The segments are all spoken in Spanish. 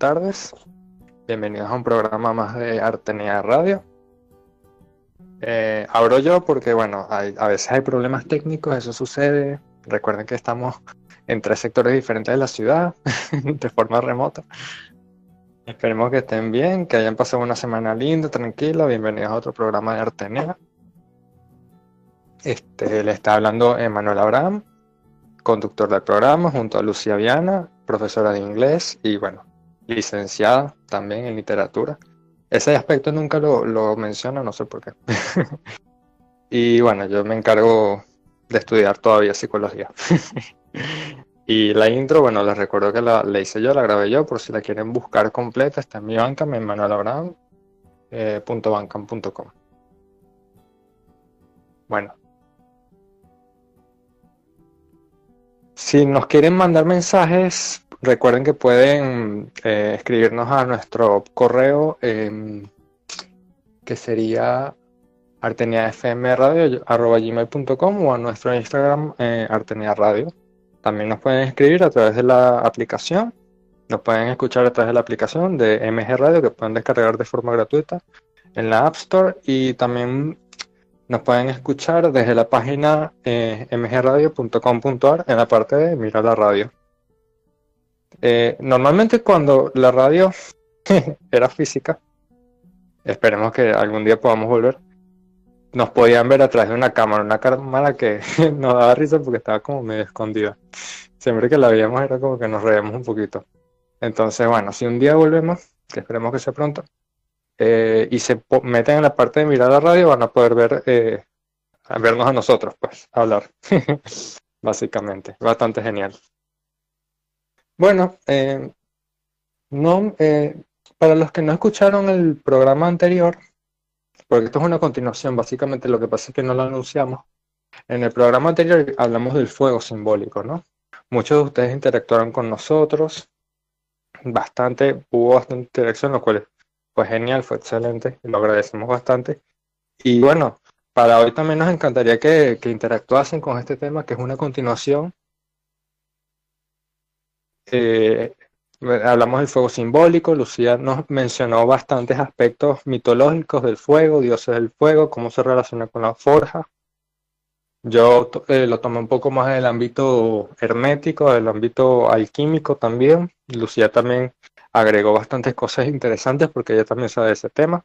Tardes. Bienvenidos a un programa más de Artenea Radio. Eh, abro yo porque, bueno, a veces hay problemas técnicos, eso sucede. Recuerden que estamos en tres sectores diferentes de la ciudad, de forma remota. Esperemos que estén bien, que hayan pasado una semana linda, tranquila. Bienvenidos a otro programa de Artenea. Este, le está hablando Emanuel Abraham, conductor del programa, junto a Lucía Viana, profesora de inglés y bueno, licenciada también en literatura. Ese aspecto nunca lo, lo menciona, no sé por qué. y bueno, yo me encargo de estudiar todavía psicología. y la intro, bueno, les recuerdo que la, hice yo, la grabé yo, por si la quieren buscar completa, está en mi banca, en manuelabraham.com. Eh, bueno, Si nos quieren mandar mensajes, recuerden que pueden eh, escribirnos a nuestro correo em, que sería arteniafmradio.com o a nuestro Instagram eh, Radio. También nos pueden escribir a través de la aplicación. Nos pueden escuchar a través de la aplicación de MG Radio que pueden descargar de forma gratuita en la App Store y también nos pueden escuchar desde la página eh, mgradio.com.ar en la parte de Mira la radio. Eh, normalmente cuando la radio era física, esperemos que algún día podamos volver, nos podían ver a través de una cámara, una cámara que nos daba risa porque estaba como medio escondida. Siempre que la veíamos era como que nos reíamos un poquito. Entonces, bueno, si un día volvemos, que esperemos que sea pronto, eh, y se meten en la parte de mirar la radio, van a poder ver, eh, vernos a nosotros, pues, hablar. Básicamente, bastante genial. Bueno, eh, no, para los que no escucharon el programa anterior, porque esto es una continuación, básicamente lo que pasa es que no lo anunciamos. En el programa anterior hablamos del fuego simbólico, ¿no? Muchos de ustedes interactuaron con nosotros, bastante, hubo bastante interacción, lo cual fue genial, fue excelente, y lo agradecemos bastante. Y bueno, para hoy también nos encantaría que, que interactuasen con este tema, que es una continuación. Eh, hablamos del fuego simbólico, Lucía nos mencionó bastantes aspectos mitológicos del fuego, dioses del fuego, cómo se relaciona con la forja. Yo eh, lo tomé un poco más del ámbito hermético, del ámbito alquímico también. Lucía también agregó bastantes cosas interesantes porque ella también sabe ese tema.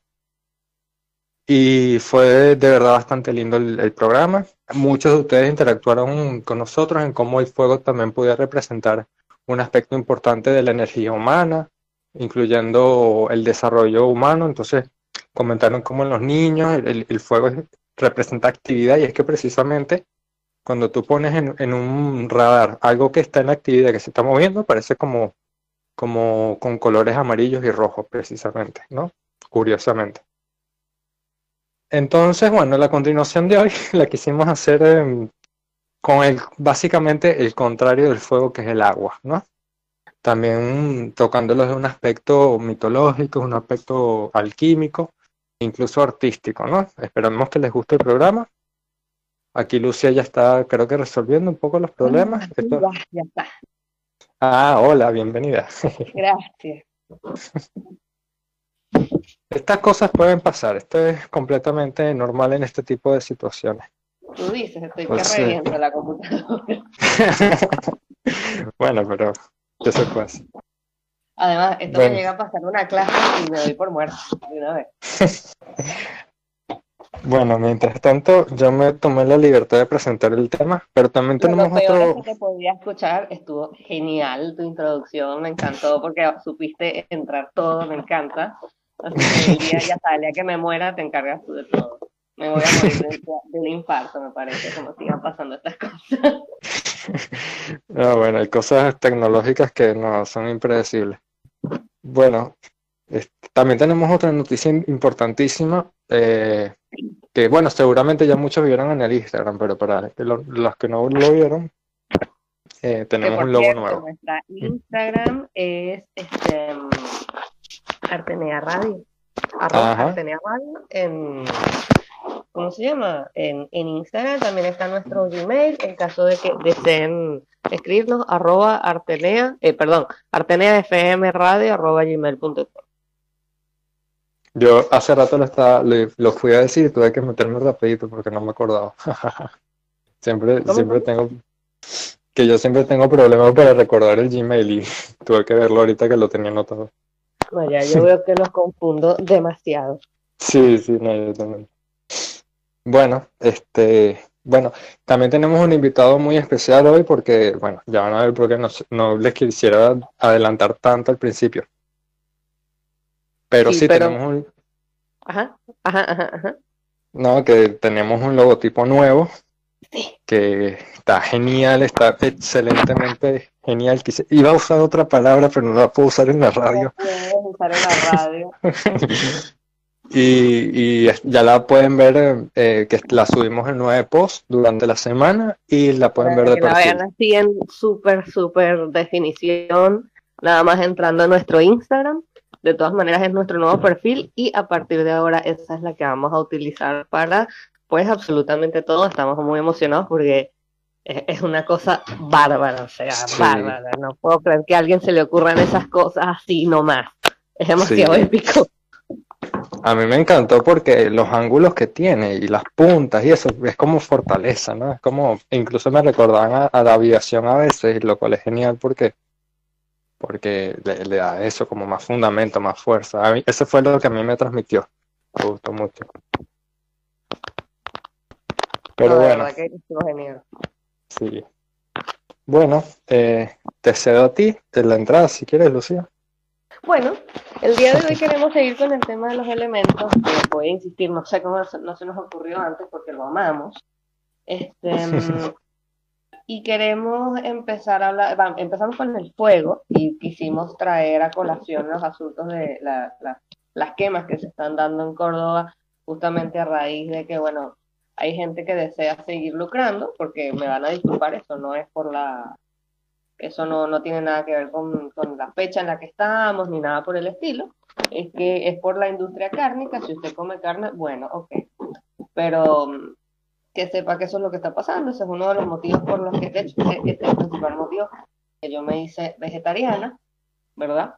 Y fue de verdad bastante lindo el, programa. Muchos de ustedes interactuaron con nosotros en cómo el fuego también podía representar un aspecto importante de la energía humana, incluyendo el desarrollo humano. Entonces comentaron cómo en los niños el, fuego representa actividad y es que precisamente cuando tú pones en, un radar algo que está en actividad, que se está moviendo, parece como como con colores amarillos y rojos precisamente, ¿no? Curiosamente. Entonces, bueno, la continuación de hoy la quisimos hacer em, con el, básicamente el contrario del fuego que es el agua, ¿no? También tocándolo desde un aspecto mitológico, un aspecto alquímico, incluso artístico, ¿no? Esperamos que les guste el programa. Aquí Lucia ya está, creo que resolviendo un poco los problemas. ya está. Ah, hola, bienvenida. Gracias. Estas cosas pueden pasar, esto es completamente normal en este tipo de situaciones. Tú dices, estoy pues la computadora. bueno, pero eso así. Además, esto me llega a pasar una clase y me doy por muerto de una vez. Bueno, mientras tanto, yo me tomé la libertad de presentar el tema, pero también tenemos lo peor otro. Es que te podía escuchar, estuvo genial tu introducción, me encantó porque supiste entrar todo, me encanta. Así que el día ya sale, a que me muera te encargas tú de todo. Me voy a morir de, un infarto, me parece, como sigan pasando estas cosas. Ah, bueno, hay cosas tecnológicas que no son impredecibles. Bueno, también tenemos otra noticia importantísima, eh, que bueno, seguramente ya muchos vieron en el Instagram, pero para los que no lo vieron, eh, tenemos un logo nuevo. Nuestra Instagram es este, Artenea Radio. Artenea Radio en ¿cómo se llama? En, Instagram también está nuestro Gmail, en caso de que deseen escribirnos, arroba artenea, eh, perdón, arteneafmradio arroba gmail.com. Yo hace rato lo, estaba, lo, fui a decir tuve que meterme rapidito porque no me acordaba. siempre, siempre tengo que yo siempre tengo problemas para recordar el Gmail y tuve que verlo ahorita que lo tenía anotado. Vaya, yo veo que los confundo demasiado. Sí, sí, no, yo también. Bueno, este, bueno, también tenemos un invitado muy especial hoy porque, bueno, ya van a ver por qué no, les quisiera adelantar tanto al principio. Pero sí, tenemos un... Ajá, ajá, ajá, ajá. No, que tenemos un logotipo nuevo. Sí. Que está genial, está excelentemente genial. Iba a usar otra palabra, pero no la puedo usar en la radio. No puedes usar en la radio. Y, ya la pueden ver, eh, que la subimos en nueve posts durante la semana y la pueden ver de perfil. La vean así en súper, súper definición, nada más entrando a nuestro Instagram. De todas maneras es nuestro nuevo perfil y a partir de ahora esa es la que vamos a utilizar para pues absolutamente todo. Estamos muy emocionados porque es, una cosa bárbara, o sea, bárbara. No puedo creer que a alguien se le ocurran esas cosas así nomás. Es demasiado épico. A mí me encantó porque los ángulos que tiene y las puntas y eso es como fortaleza, ¿no? Es como, incluso me recordaban a, la aviación a veces, lo cual es genial porque, porque le, da eso como más fundamento, más fuerza. A mí, eso fue lo que a mí me transmitió. Me gustó mucho. Pero bueno. Sí. Bueno, eh, te cedo a ti de la entrada si quieres, Lucía. Bueno, el día de hoy queremos seguir con el tema de los elementos, que voy a insistir, no sé cómo no se nos ocurrió antes porque lo amamos. Este, y queremos empezar a hablar, empezamos con el fuego y quisimos traer a colación los asuntos de las quemas que se están dando en Córdoba, justamente a raíz de que, bueno, hay gente que desea seguir lucrando, porque me van a disculpar, eso no es por la eso no, no tiene nada que ver con, con, la fecha en la que estamos ni nada por el estilo. Es que es por la industria cárnica. Si usted come carne, bueno, ok. Pero mm, que sepa que eso es lo que está pasando. Ese es uno de los motivos por los que, de hecho, este es el principal motivo que yo me hice vegetariana, ¿verdad?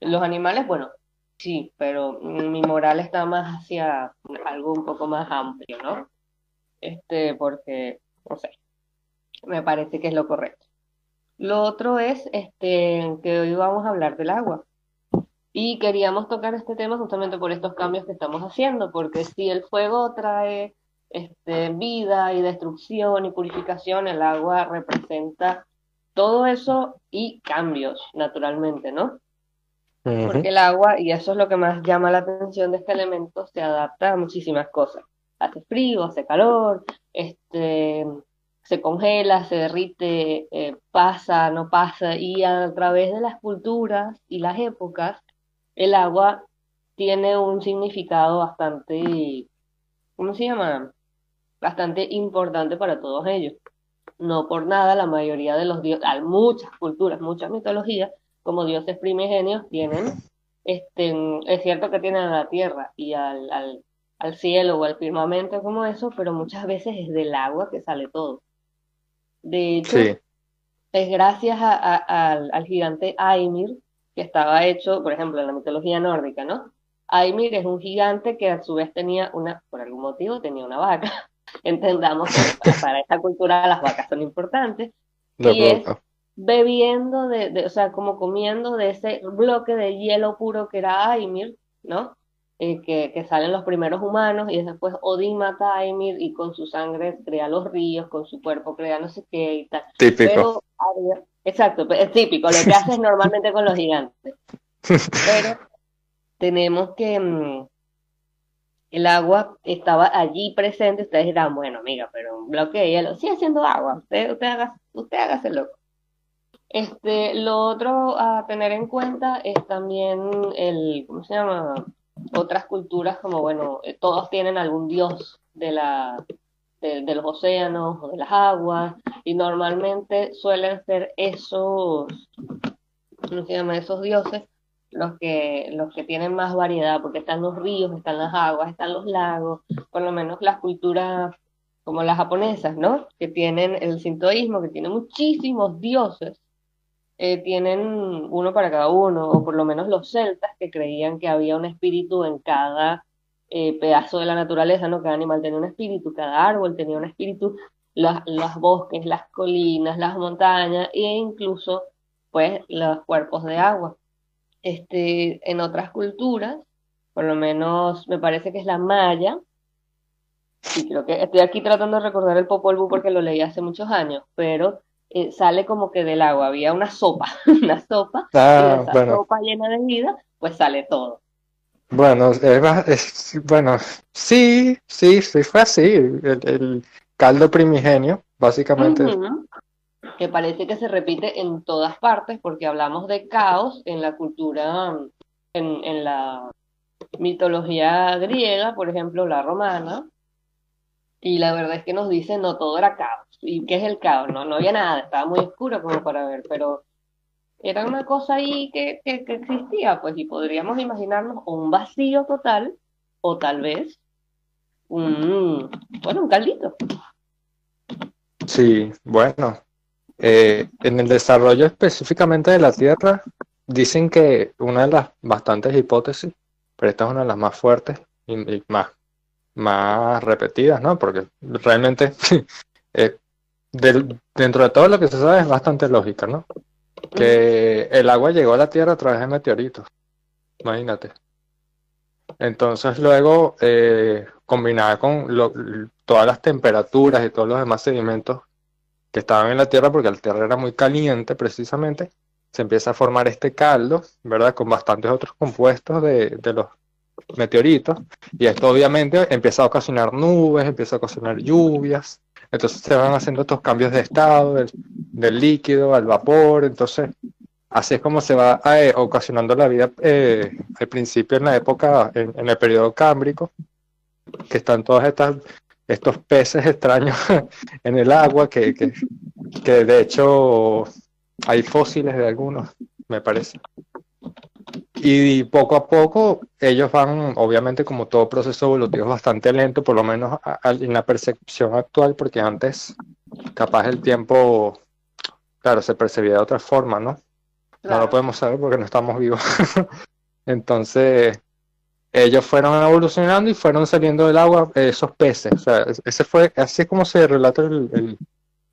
Los animales, bueno, sí, pero mi moral está más hacia algo un poco más amplio, ¿no? Este, porque, no sé, me parece que es lo correcto. Lo otro es este, que hoy vamos a hablar del agua. Y queríamos tocar este tema justamente por estos cambios que estamos haciendo, porque si el fuego trae este, vida y destrucción y purificación, el agua representa todo eso y cambios, naturalmente, ¿no? Porque el agua, y eso es lo que más llama la atención de este elemento, se adapta a muchísimas cosas. Hace frío, hace calor, este, se congela, se derrite, eh, pasa, no pasa, y a través de las culturas y las épocas, el agua tiene un significado bastante, ¿cómo se llama? Bastante importante para todos ellos. No por nada, la mayoría de los dioses, muchas culturas, muchas mitologías, como dioses primigenios, tienen, este, es cierto que tienen a la tierra y al, al cielo o al firmamento como eso, pero muchas veces es del agua que sale todo. De hecho, es gracias al gigante Aymir, que estaba hecho, por ejemplo, en la mitología nórdica, ¿no? Aymir es un gigante que a su vez tenía una, por algún motivo, tenía una vaca. Entendamos que para esta cultura las vacas son importantes. y es bebiendo de, o sea, como comiendo de ese bloque de hielo puro que era Aymir, ¿no? Eh, que, que, salen los primeros humanos y después Odín mata a Aymir y con su sangre crea los ríos, con su cuerpo crea no sé qué y tal. Típico. exacto, es típico, lo que haces normalmente con los gigantes. Pero tenemos que mm, el agua estaba allí presente, ustedes dirán, bueno, amiga, pero un bloque de hielo, sigue haciendo agua, usted, usted, haga, usted hágase loco. Este, lo otro a tener en cuenta es también el, ¿cómo se llama? Otras culturas como, bueno, eh, todos tienen algún dios de la, de, los océanos o de las aguas, y normalmente suelen ser esos, ¿cómo se llama? Esos dioses los que, los que tienen más variedad, porque están los ríos, están las aguas, están los lagos, por lo menos las culturas como las japonesas, ¿no? Que tienen el sintoísmo, que tiene muchísimos dioses, eh, tienen uno para cada uno, o por lo menos los celtas que creían que había un espíritu en cada eh, pedazo de la naturaleza, ¿no? Cada animal tenía un espíritu, cada árbol tenía un espíritu, los bosques, las colinas, las montañas e incluso, pues, los cuerpos de agua este, en otras culturas, por lo menos me parece que es la maya, y creo que estoy aquí tratando de recordar el Popol porque lo leí hace muchos años, pero eh, sale como que del agua, había una sopa, una sopa, ah, y esa sopa llena de vida, pues sale todo. Bueno, es, bueno, sí, sí, sí fue así, el, caldo primigenio, básicamente que parece que se repite en todas partes porque hablamos de caos en la cultura, en, en la mitología griega, por ejemplo, la romana, y la verdad es que nos dicen no todo era caos. ¿Y qué es el caos? No, no había nada, estaba muy oscuro como para ver, pero era una cosa ahí que, que, existía, pues, y podríamos imaginarnos un vacío total, o tal vez un, bueno, un caldito. Sí, bueno, eh, en el desarrollo específicamente de la Tierra, dicen que una de las bastantes hipótesis, pero esta es una de las más fuertes y, más, más repetidas, ¿no? Porque realmente eh, dentro de todo lo que se sabe es bastante lógica, ¿no? Que el agua llegó a la Tierra a través de meteoritos, imagínate. Entonces luego, eh, combinada con todas las temperaturas y todos los demás sedimentos que estaban en la Tierra porque la Tierra era muy caliente precisamente, se empieza a formar este caldo, ¿verdad? Con bastantes otros compuestos de, de los meteoritos y esto obviamente empieza a ocasionar nubes, empieza a ocasionar lluvias, entonces se van haciendo estos cambios de estado del, líquido al vapor, entonces así es como se va eh, ocasionando la vida eh, al principio en la época, en, en, el periodo cámbrico, que están todas estas estos peces extraños en el agua, que, que, de hecho hay fósiles de algunos, me parece. Y poco a poco ellos van, obviamente como todo proceso evolutivo es bastante lento, por lo menos en la percepción actual, porque antes capaz el tiempo, claro, se percibía de otra forma, ¿no? No lo podemos saber porque no estamos vivos. Entonces, ellos fueron evolucionando y fueron saliendo del agua esos peces. O sea, ese fue, así es como se relata el,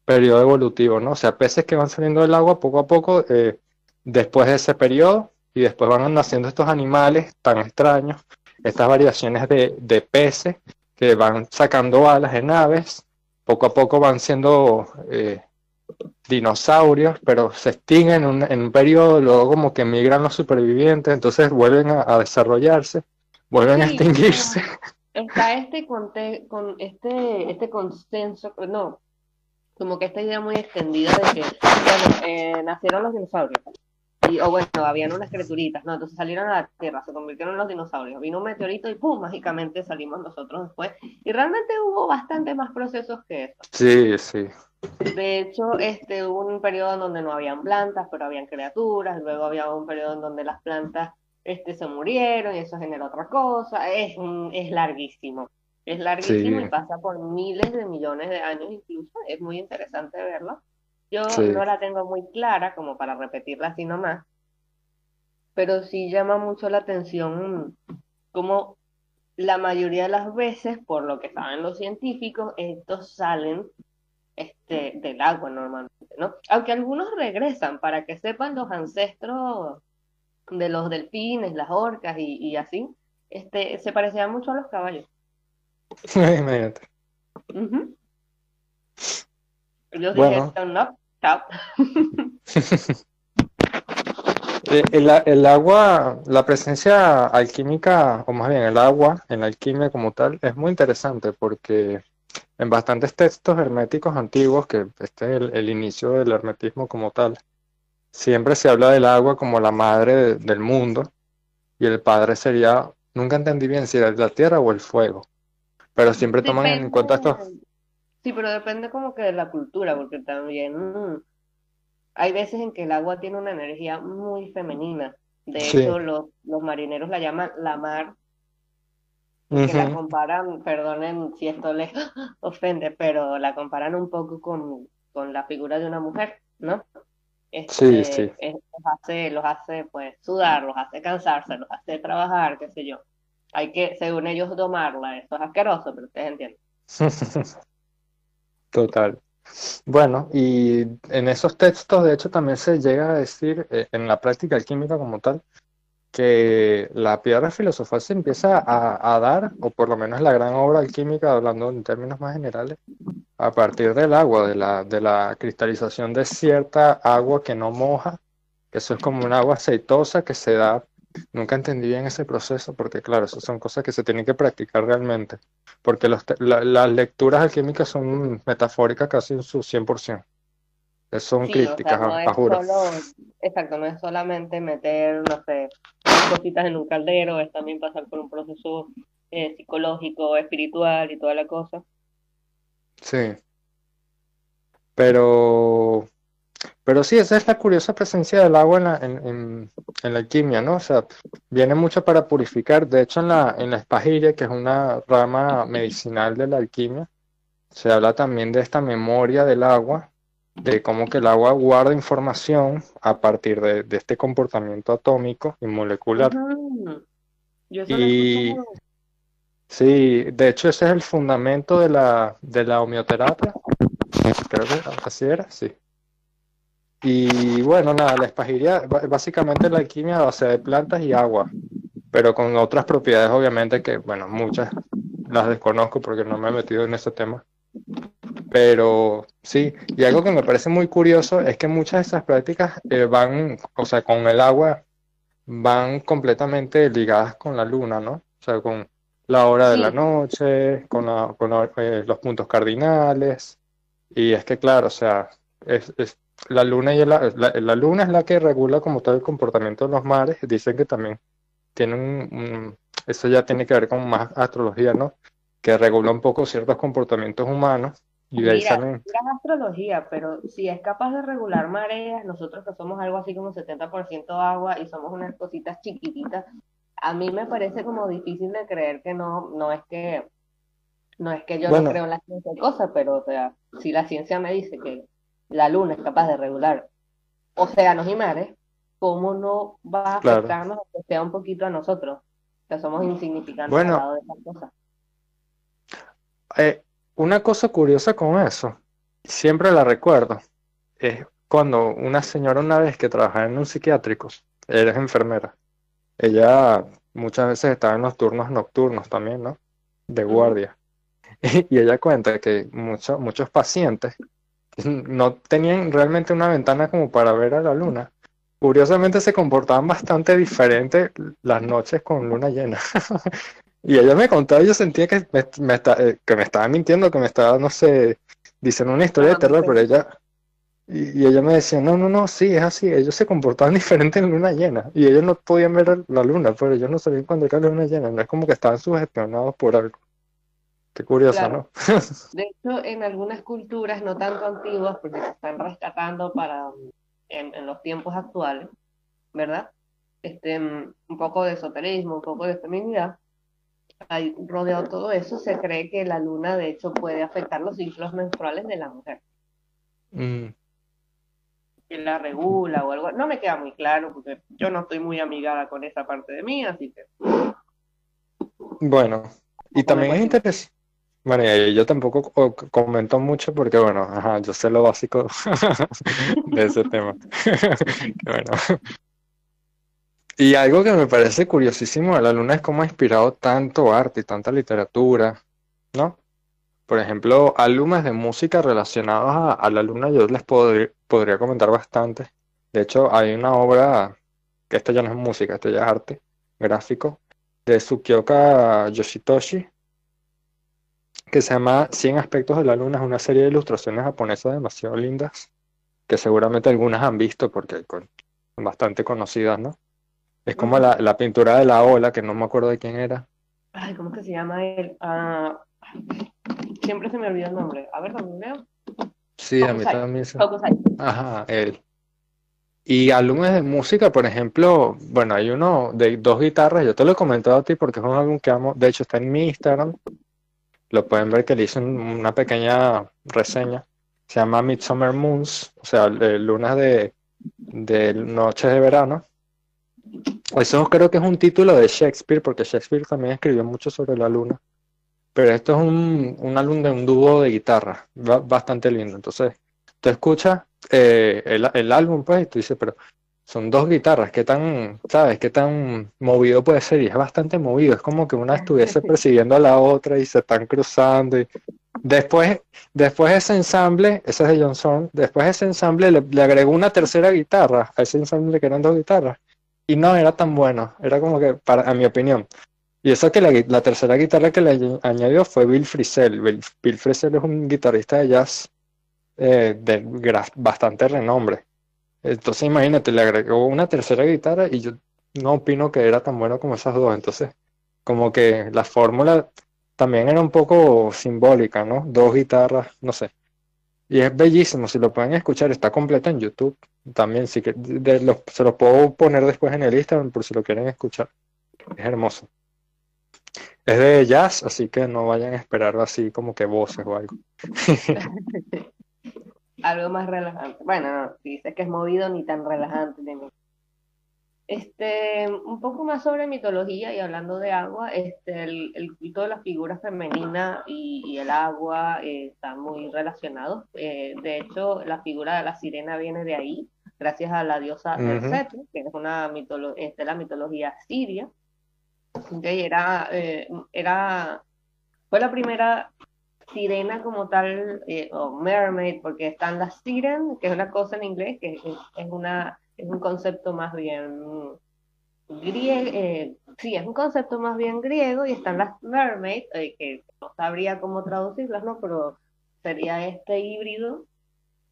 periodo evolutivo, ¿no? O sea, peces que van saliendo del agua poco a poco eh, después de ese periodo y después van naciendo estos animales tan extraños, estas variaciones de, de peces que van sacando alas en aves, poco a poco van siendo eh, dinosaurios, pero se extinguen en un, en un, periodo, luego como que migran los supervivientes, entonces vuelven a desarrollarse vuelven a extinguirse. Está este, con este, este consenso, no, como que esta idea muy extendida de que, eh, nacieron los dinosaurios. Y, o bueno, habían unas criaturitas, ¿no? Entonces salieron a la Tierra, se convirtieron en los dinosaurios. Vino un meteorito y ¡pum! Mágicamente salimos nosotros después. Y realmente hubo bastante más procesos que eso. Sí, sí. De hecho, este, hubo un periodo en donde no habían plantas, pero habían criaturas. Luego había un periodo en donde las plantas este, se murieron y eso genera otra cosa. Es, es larguísimo. Es larguísimo y pasa por miles de millones de años incluso. Es muy interesante verlo. Yo no la tengo muy clara como para repetirla así nomás, pero sí llama mucho la atención como la mayoría de las veces, por lo que saben los científicos, estos salen este, del agua normalmente, ¿no? Aunque algunos regresan para que sepan los ancestros de los delfines, las orcas y, así, este, se parecían mucho a los caballos. Imagínate. Yo dije, no, chao. Eh, el, el, agua, la presencia alquímica, o más bien el agua en la alquimia como tal, es muy interesante porque en bastantes textos herméticos antiguos, que este es el, inicio del hermetismo como tal, siempre se habla del agua como la madre del mundo y el padre sería, nunca entendí bien si era la tierra o el fuego, pero siempre toman en cuenta esto. Sí, pero depende como que de la cultura, porque también hay veces en que el agua tiene una energía muy femenina. De hecho, los, los marineros la llaman la mar que la comparan, perdonen si esto les ofende, pero la comparan un poco con, con la figura de una mujer, ¿no? Este, sí, sí. los, hace, los hace pues sudar, los hace cansarse, los hace trabajar, qué sé yo. Hay que, según ellos, domarla. Eso es asqueroso, pero ustedes entienden. Total. Bueno, y en esos textos, de hecho, también se llega a decir, eh, en la práctica alquímica como tal, que la piedra filosofal se empieza a, dar, o por lo menos la gran obra alquímica, hablando en términos más generales, a partir del agua, de la, de la cristalización de cierta agua que no moja, que eso es como un agua aceitosa que se da. Nunca entendí bien ese proceso, porque claro, esas son cosas que se tienen que practicar realmente, porque las lecturas alquímicas son metafóricas casi en su 100% son críticas, exacto, no es solamente meter, no sé, cositas en un caldero, es también pasar por un proceso eh, psicológico, espiritual y toda la cosa. Sí. Pero, pero sí, esa es la curiosa presencia del agua en la, en, en, la alquimia, ¿no? O sea, viene mucho para purificar. De hecho, en la, en la espagiria, que es una rama medicinal de la alquimia, se habla también de esta memoria del agua de cómo que el agua guarda información a partir de, este comportamiento atómico y molecular. y sí, de hecho ese es el fundamento de la, de la homeoterapia. Creo que así era, sí. Y bueno, nada, la espagiria básicamente la alquimia a base de plantas y agua, pero con otras propiedades obviamente que, bueno, muchas las desconozco porque no me he metido en ese tema. Pero sí, y algo que me parece muy curioso es que muchas de esas prácticas eh, van, o sea, con el agua, van completamente ligadas con la luna, ¿no? O sea, con la hora de la noche, con, eh, los puntos cardinales. Y es que, claro, o sea, es, la luna y la, la, luna es la que regula como todo el comportamiento de los mares. Dicen que también tienen un, eso ya tiene que ver con más astrología, ¿no? Que regula un poco ciertos comportamientos humanos y de Mira, astrología, pero si es capaz de regular mareas, nosotros que somos algo así como 70% agua y somos unas cositas chiquititas, a mí me parece como difícil de creer que no, no es que, no es que yo no creo en la ciencia de cosas, pero o sea, si la ciencia me dice que la luna es capaz de regular océanos y mares, ¿cómo no va a afectarnos que sea un poquito a nosotros? Que somos insignificantes bueno, al lado de esas cosas. Eh, una cosa curiosa con eso, siempre la recuerdo, es cuando una señora una vez que trabajaba en un psiquiátrico, ella es enfermera, ella muchas veces estaba en los turnos nocturnos también, ¿no? De guardia. Y, ella cuenta que muchos muchos pacientes no tenían realmente una ventana como para ver a la luna. Curiosamente se comportaban bastante diferente las noches con luna llena. Y ella me contaba, yo sentía que me, eh, que me estaba mintiendo, que me estaba, no sé, diciendo una historia de terror, pero ella, y, ella me decía, no, no, no, sí, es así, ellos se comportaban diferente en luna llena, y ellos no podían ver la luna, pero ellos no sabían cuando era luna llena, no es como que estaban sugestionados por algo. Qué curioso, ¿no? de hecho, en algunas culturas no tanto antiguas, porque se están rescatando para en, en los tiempos actuales, ¿verdad? Este, un poco de esoterismo, un poco de feminidad, hay rodeado todo eso, se cree que la luna de hecho puede afectar los ciclos menstruales de la mujer. Mm. Que la regula o algo. No me queda muy claro porque yo no estoy muy amigada con esa parte de mí, así que. Bueno, y también es, Bueno, y yo tampoco comento mucho porque, bueno, ajá, yo sé lo básico de ese tema. bueno. Y algo que me parece curiosísimo de la luna es cómo ha inspirado tanto arte y tanta literatura, ¿no? Por ejemplo, álbumes de música relacionados a, la luna yo les podría comentar bastante. De hecho, hay una obra, que esta ya no es música, esta ya es arte gráfico, de Tsukioka Yoshitoshi, que se llama 100 aspectos de la luna, es una serie de ilustraciones japonesas demasiado lindas, que seguramente algunas han visto porque son bastante conocidas, ¿no? Es como la, pintura de la ola, que no me acuerdo de quién era. Ay, ¿cómo que se llama él? Ah, siempre se me olvida el nombre. A ver, ¿dónde veo? Sí, a mí también. Se... Ajá, él. Y álbumes de música, por ejemplo, bueno, hay uno de dos guitarras, yo te lo he comentado a ti porque es un álbum que amo, de hecho está en mi Instagram, lo pueden ver que le hice una pequeña reseña. Se llama Midsummer Moons, o sea, lunas de, de noches de verano. Eso creo que es un título de Shakespeare, porque Shakespeare también escribió mucho sobre la luna. Pero esto es un, un álbum de un dúo de guitarra, bastante lindo. Entonces, tú escuchas eh, el, el álbum, pues, y tú dices, pero son dos guitarras, ¿qué tan, sabes, qué tan movido puede ser? Y es bastante movido, es como que una estuviese persiguiendo a la otra y se están cruzando. Y... Después, después ese ensamble, ese es de Johnson, después ese ensamble le, agregó una tercera guitarra a ese ensamble que eran dos guitarras. Y no era tan bueno, era como que, para, a mi opinión. Y eso que la, tercera guitarra que le añadió fue Bill Frisell. Bill, Frisell es un guitarrista de jazz eh, de bastante renombre. Entonces imagínate, le agregó una tercera guitarra y yo no opino que era tan bueno como esas dos. Entonces, como que la fórmula también era un poco simbólica, ¿no? Dos guitarras, no sé. Y es bellísimo, si lo pueden escuchar, está completa en YouTube. También, sí que se lo puedo poner después en el Instagram por si lo quieren escuchar. Es hermoso. Es de jazz, así que no vayan a esperar así como que voces o algo. algo más relajante. Bueno, no, si dices que es movido, ni tan relajante. Este, un poco más sobre mitología y hablando de agua, este, el, el culto de la figura femenina y, el agua eh, están muy relacionados. Eh, de hecho, la figura de la sirena viene de ahí, gracias a la diosa uh que es una mitolo este, la mitología siria. Okay, era, eh, era, fue la primera sirena como tal, eh, o mermaid, porque están las siren, que es una cosa en inglés, que es, una, es un concepto más bien griego, eh, sí, es un concepto más bien griego, y están las mermaid, eh, que no sabría cómo traducirlas, ¿no? Pero sería este híbrido,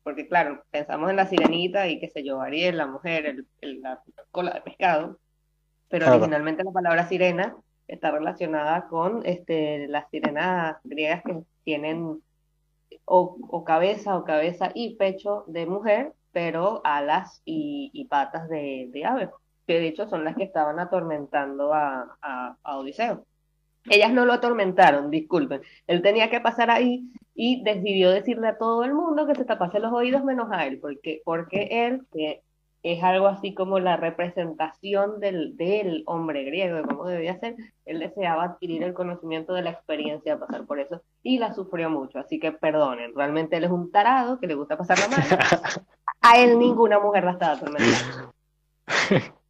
porque claro, pensamos en la sirenita y qué sé yo, Ariel, la mujer, el, la cola de pescado, pero originalmente la palabra sirena está relacionada con este, las sirenas griegas que tienen o, cabeza o cabeza y pecho de mujer, pero alas y, patas de, de, ave, que de hecho son las que estaban atormentando a, a, Odiseo. Ellas no lo atormentaron, disculpen. Él tenía que pasar ahí y decidió decirle a todo el mundo que se tapase los oídos menos a él, porque, porque él, que es algo así como la representación del, del hombre griego, de cómo debía ser. Él deseaba adquirir el conocimiento de la experiencia de pasar por eso y la sufrió mucho. Así que perdonen, realmente él es un tarado que le gusta pasarla mal. A él ninguna mujer la estaba atormentando.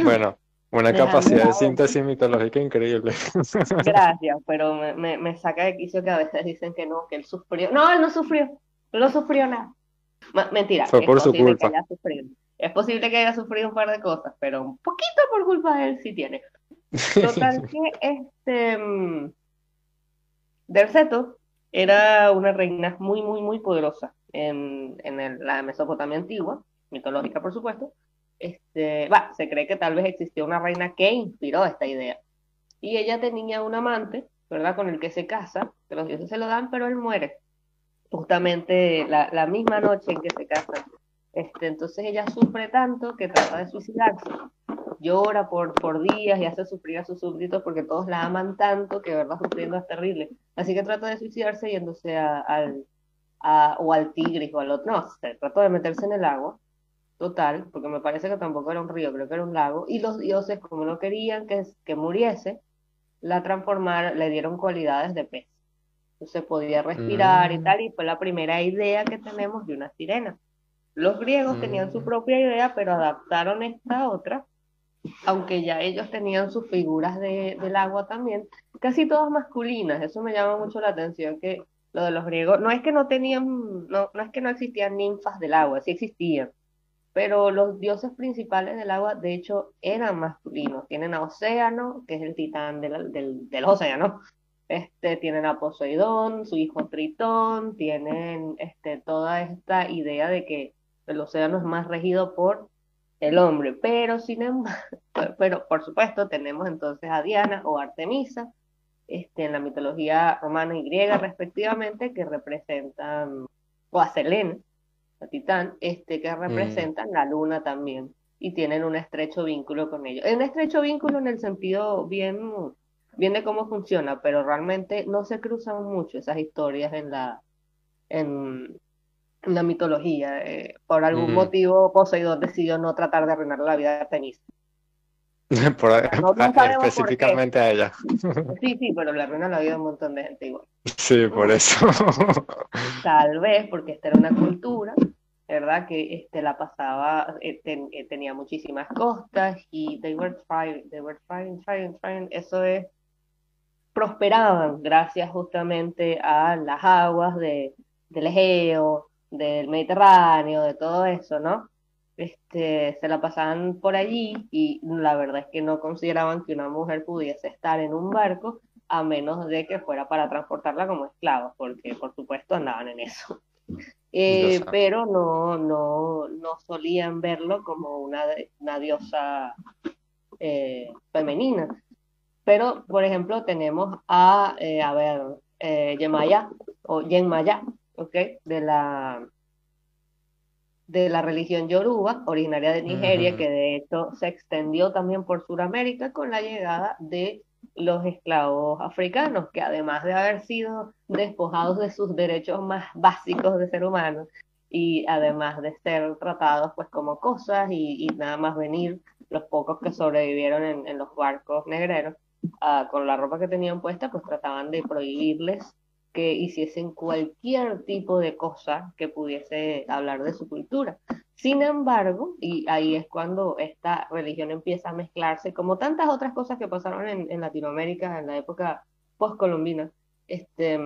Bueno, una capacidad de síntesis mitológica increíble. Gracias, pero me, me, saca de quicio que a veces dicen que no, que él sufrió. No, él no sufrió, no sufrió nada. Mentira. Fue por su culpa. Es posible que haya sufrido un par de cosas, pero un poquito por culpa de él sí tiene. Total que este mm, Derceto era una reina muy, muy, muy poderosa en, en la Mesopotamia antigua, mitológica por supuesto. Este, va, se cree que tal vez existió una reina que inspiró esta idea. Y ella tenía un amante, ¿verdad? Con el que se casa, que los dioses se lo dan, pero él muere justamente la, la, misma noche en que se casan. Este, entonces ella sufre tanto que trata de suicidarse. Llora por, por días y hace sufrir a sus súbditos porque todos la aman tanto que verla sufriendo es terrible. Así que trata de suicidarse yéndose al, o al Tigris o al otro. No, se trató de meterse en el agua, total, porque me parece que tampoco era un río, creo que era un lago. Y los dioses, como no querían que, que muriese, la transformaron, le dieron cualidades de pez se podía respirar y mm. tal, y fue la primera idea que tenemos de una sirena. Los griegos tenían su mm. propia idea, pero adaptaron esta otra, aunque ya ellos tenían sus figuras de, del agua también, casi todas masculinas. Eso me llama mucho la atención, que lo de los griegos, no es que no tenían, no, no es que no existían ninfas del agua, sí existían, pero los dioses principales del agua, de hecho, eran masculinos. Tienen a Océano, que es el titán del, del, del océano, este, tienen a Poseidón, su hijo Tritón, tienen este, toda esta idea de que el océano es más regido por el hombre, pero sin embargo, pero por supuesto tenemos entonces a Diana o Artemisa, este, en la mitología romana y griega respectivamente, que representan, o a Selene, a Titán, este, que mm. representan la luna también, y tienen un estrecho vínculo con ellos. Un estrecho vínculo en el sentido bien, bien de cómo funciona, pero realmente no se cruzan mucho esas historias en la, en, una mitología. Eh, por algún motivo, Poseidón decidió no tratar de arruinar la vida de Artemis. por, específicamente a ella. Sí, sí, pero le arruina la vida a un montón de gente igual. Sí, por eso. Tal vez porque esta era una cultura, ¿verdad? Que este, la pasaba, eh, eh, tenía muchísimas costas y they were trying, they were trying, trying, trying. Eso es, prosperaban gracias justamente a las aguas de, del Egeo, del Mediterráneo, de todo eso, ¿no? Este, se la pasaban por allí y la verdad es que no consideraban que una mujer pudiese estar en un barco a menos de que fuera para transportarla como esclava, porque por supuesto andaban en eso. Eh, pero no, no, no solían verlo como una, una diosa eh, femenina. Pero, por ejemplo, tenemos a, eh, a ver, Yemaya o Yenmaya, de la, de la religión yoruba, originaria de Nigeria, que de hecho se extendió también por Sudamérica con la llegada de los esclavos africanos, que además de haber sido despojados de sus derechos más básicos de ser humano, y además de ser tratados pues como cosas y, nada más venir los pocos que sobrevivieron en, los barcos negreros ah, con la ropa que tenían puesta pues trataban de prohibirles que hiciesen cualquier tipo de cosa que pudiese hablar de su cultura. Sin embargo, y ahí es cuando esta religión empieza a mezclarse, como tantas otras cosas que pasaron en, Latinoamérica en la época postcolombina, este,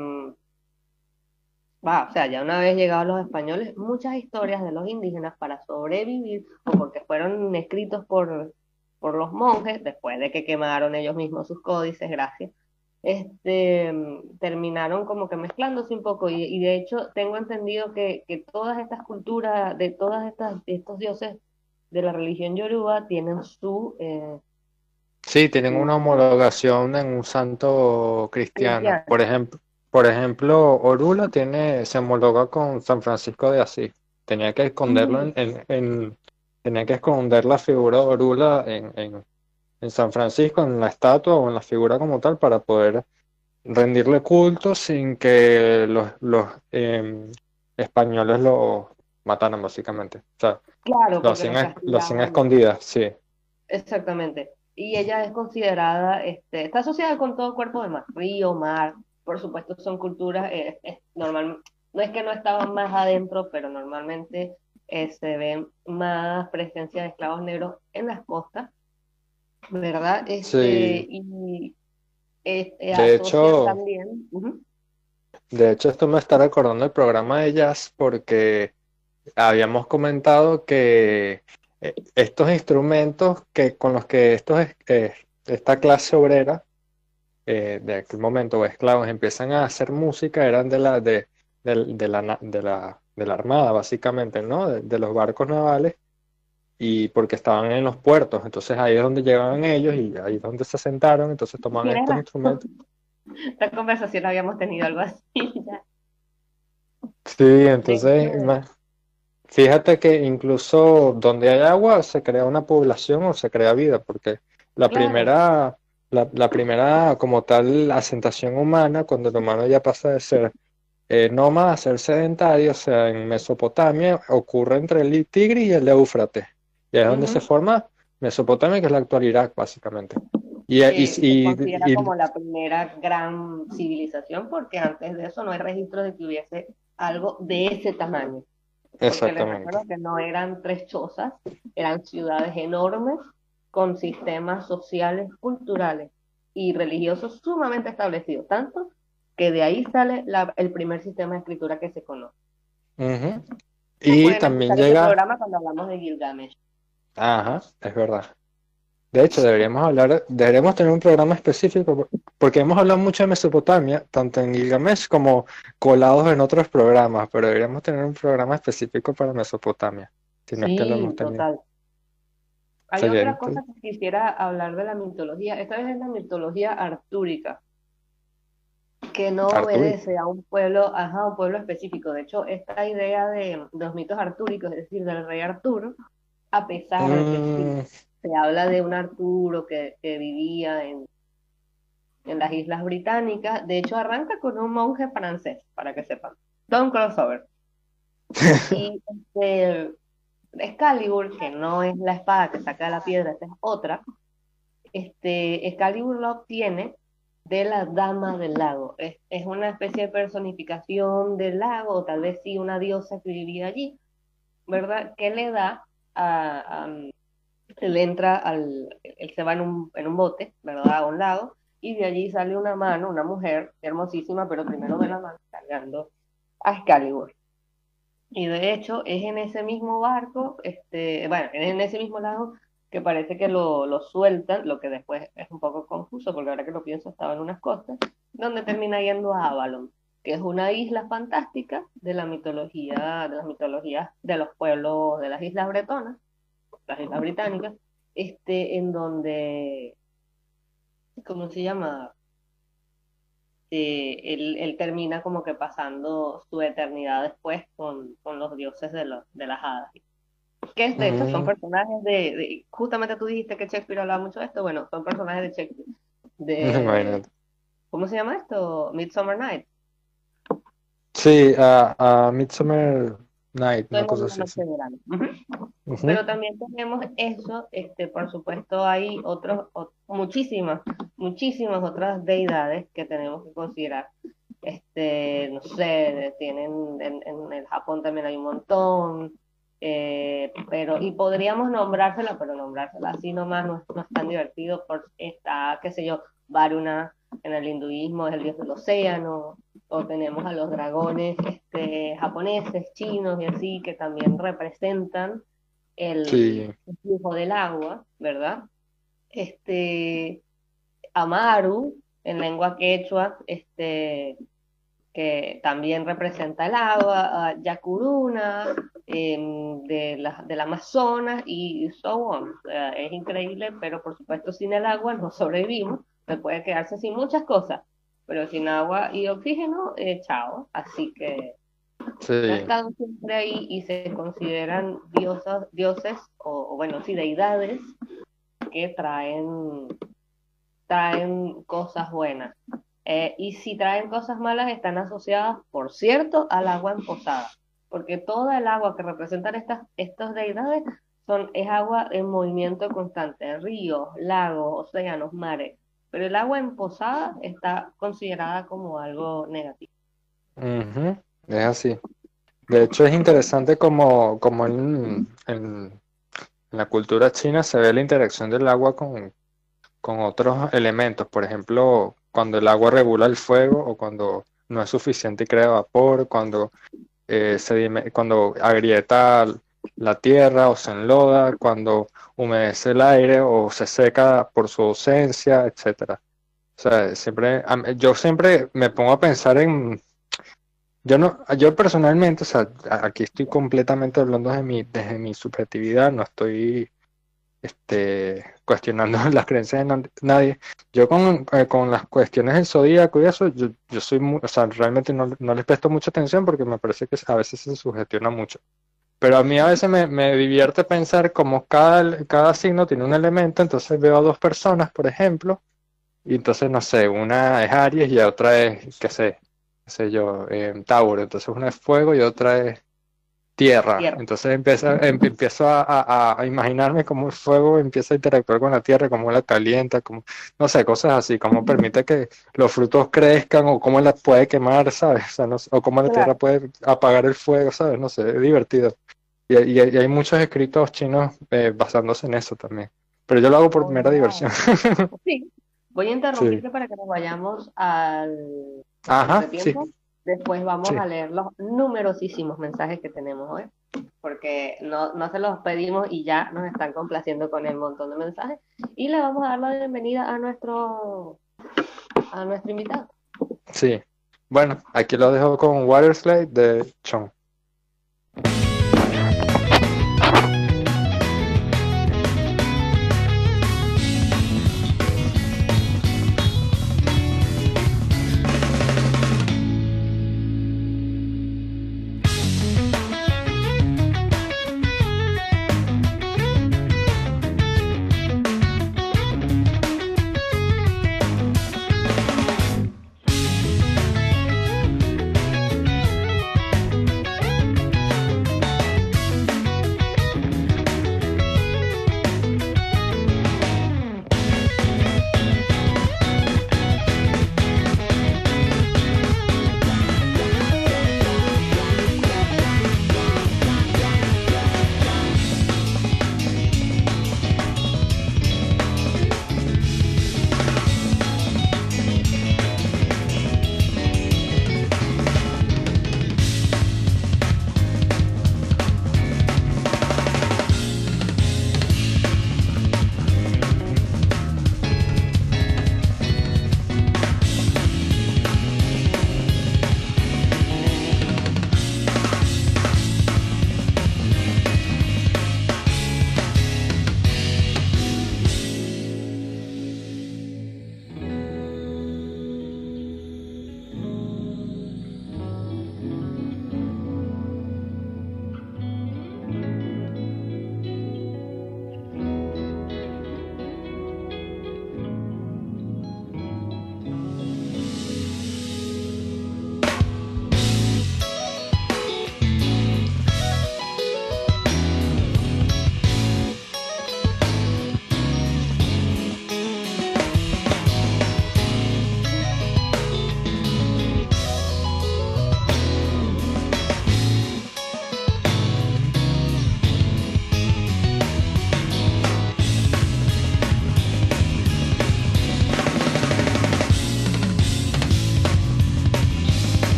va, o sea, ya una vez llegados los españoles, muchas historias de los indígenas para sobrevivir, o porque fueron escritos por, por los monjes, después de que quemaron ellos mismos sus códices, gracias, este, terminaron como que mezclándose un poco y, de hecho tengo entendido que, que, todas estas culturas, de todas estas estos dioses de la religión yoruba tienen su... Eh, sí, tienen una homologación en un santo cristiano. Por ejemplo, por ejemplo, Orula tiene, se homologa con San Francisco de Asís. Tenía que esconderlo mm. en, en, tenía que esconder la figura de Orula en, en en San Francisco, en la estatua o en la figura como tal, para poder rendirle culto sin que los, los em, españoles lo mataran, básicamente. O sea, claro, lo hacían, lo hacían escondidas, sí. Exactamente. Y ella es considerada, este, está asociada con todo cuerpo de mar, río, mar, por supuesto son culturas, eh, normal, no es que no estaban más adentro, pero normalmente eh, se ven más presencia de esclavos negros en las costas ¿verdad? Este, y este, de hecho, también. De hecho, esto me está recordando el programa de jazz porque habíamos comentado que eh, estos instrumentos que con los que estos, eh, esta clase obrera eh, de aquel momento, o esclavos, empiezan a hacer música eran de la, de, de, la, de, la, de la armada, básicamente, ¿no? de los barcos navales y porque estaban en los puertos, entonces ahí es donde llegaban ellos y ahí es donde se sentaron, entonces tomaban estos instrumentos. La conversación habíamos tenido algo así ya. Sí, entonces, fíjate que incluso donde hay agua se crea una población o se crea vida, porque la primera, la, la, primera como tal asentación humana, cuando el humano ya pasa de ser eh, nómada a ser sedentario, o sea, en Mesopotamia, ocurre entre el Tigris y el Éufrates. Y es donde se forma Mesopotamia, que es la actual Irak, básicamente. Y, y, se considera como la primera gran civilización porque antes de eso no hay registro de que hubiese algo de ese tamaño. Exactamente. Porque que no eran tres chozas, eran ciudades enormes con sistemas sociales, culturales y religiosos sumamente establecidos, tanto que de ahí sale el primer sistema de escritura que se conoce. Y también llega... programa cuando hablamos de Gilgamesh. Ajá, es verdad. De hecho, deberíamos hablar, deberíamos tener un programa específico, porque hemos hablado mucho de Mesopotamia, tanto en Gilgamesh como colados en otros programas, pero deberíamos tener un programa específico para Mesopotamia. Si no es que lo hemos tenido. Hay otra cosa que quisiera hablar de la mitología. Esta vez es la mitología artúrica, que no obedece a un pueblo, ajá, un pueblo específico. De hecho, esta idea de, los mitos artúricos, es decir, del rey Arturo, a pesar de que mm. se habla de un Arturo que, vivía en, en las Islas Británicas, de hecho arranca con un monje francés, para que sepan. Don crossover. y este, Excalibur, que no es la espada que saca la piedra, esta es otra, este, Excalibur lo obtiene de la Dama del Lago. Es, es, una especie de personificación del lago, o tal vez sí una diosa que vivía allí, ¿verdad? Que le da a, él entra al, él se va en un, en un bote, ¿verdad? A un lago, y de allí sale una mano, una mujer hermosísima, pero primero de la mano cargando a Excalibur. Y de hecho es en ese mismo barco, este, bueno, en ese mismo lago que parece que lo, lo sueltan, lo que después es un poco confuso, porque ahora que lo pienso estaba en unas costas, donde termina yendo a Avalon, que es una isla fantástica de la mitología, de las mitologías de los pueblos de las islas bretonas, las islas británicas, este, en donde, ¿cómo se llama? Eh, él, termina como que pasando su eternidad después con, con los dioses de, los, de las hadas. Que de hecho son mm. personajes de, Justamente tú dijiste que Shakespeare hablaba mucho de esto. Bueno, son personajes de Shakespeare. De, ¿Cómo se llama esto? Midsummer Night. Sí, a Midsummer Night, una cosa así. Pero también tenemos eso, este, por supuesto, hay otros, muchísimas, muchísimas otras deidades que tenemos que considerar. Este, no sé, tienen en, en el Japón también hay un montón, eh, pero, y podríamos nombrársela, pero nombrársela así nomás no, no es tan divertido, por está, qué sé yo, Varuna en el hinduismo es el dios del océano, o tenemos a los dragones este, japoneses, chinos y así, que también representan el, flujo del agua, ¿verdad? Este, Amaru, en lengua quechua, este, que también representa el agua, Yakuruna, em, de la, del Amazonas y so on. es increíble, pero por supuesto sin el agua no sobrevivimos, se puede quedarse sin muchas cosas, pero sin agua y oxígeno, eh, chao. Así que sí. estado siempre ahí y se consideran diosas, dioses o, bueno, sí, deidades que traen, traen cosas buenas. Eh, y si traen cosas malas, están asociadas, por cierto, al agua emposada, porque toda el agua que representan estas, estas deidades son, es agua en movimiento constante, ríos, lagos, océanos, mares pero el agua emposada está considerada como algo negativo. Es así. De hecho, es interesante como, como en, la cultura china se ve la interacción del agua con, otros elementos. Por ejemplo, cuando el agua regula el fuego o cuando no es suficiente y crea vapor, cuando, eh, cuando agrieta la tierra o se enloda, cuando humedece el aire o se seca por su ausencia, etcétera. O sea, siempre, yo siempre me pongo a pensar en, yo no, yo personalmente, o sea, aquí estoy completamente hablando de mi, desde mi subjetividad, no estoy este, cuestionando las creencias de nadie. Yo con, eh, con las cuestiones del zodíaco y eso, yo, yo soy, o sea, realmente no, no les presto mucha atención porque me parece que a veces se sugestiona mucho. Pero a mí a veces me, me divierte pensar como cada, cada signo tiene un elemento, entonces veo a dos personas, por ejemplo, y entonces, no sé, una es Aries y otra es, qué sé, qué sé yo, eh, Tauro. Entonces una es fuego y otra es, tierra. Entonces empieza, em, empiezo a, imaginarme cómo el fuego empieza a interactuar con la tierra, cómo la calienta, como, no sé, cosas así, cómo permite que los frutos crezcan o cómo la puede quemar, ¿sabes? O, cómo la tierra puede apagar el fuego, ¿sabes? No sé, es divertido. Y, hay muchos escritos chinos eh, basándose en eso también. Pero yo lo hago por mera diversión. Sí, voy a interrumpirte para que nos vayamos al Ajá, sí. Después vamos a leer los numerosísimos mensajes que tenemos hoy, porque no, no se los pedimos y ya nos están complaciendo con el montón de mensajes. Y le vamos a dar la bienvenida a nuestro, a nuestro invitado. Sí. Bueno, aquí lo dejo con Waterslide de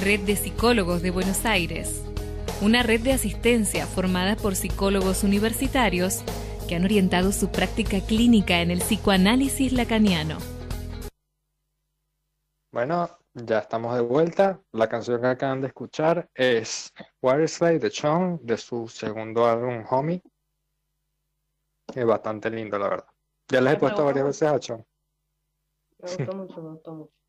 Red de Psicólogos de Buenos Aires, una red de asistencia formada por psicólogos universitarios que han orientado su práctica clínica en el psicoanálisis lacaniano. Bueno, ya estamos de vuelta. La canción que acaban de escuchar es Waterslide de Chong de su segundo álbum Homie. Es bastante lindo, la verdad. Ya les he puesto varias veces a Chong. Me gustó mucho, me gustó mucho.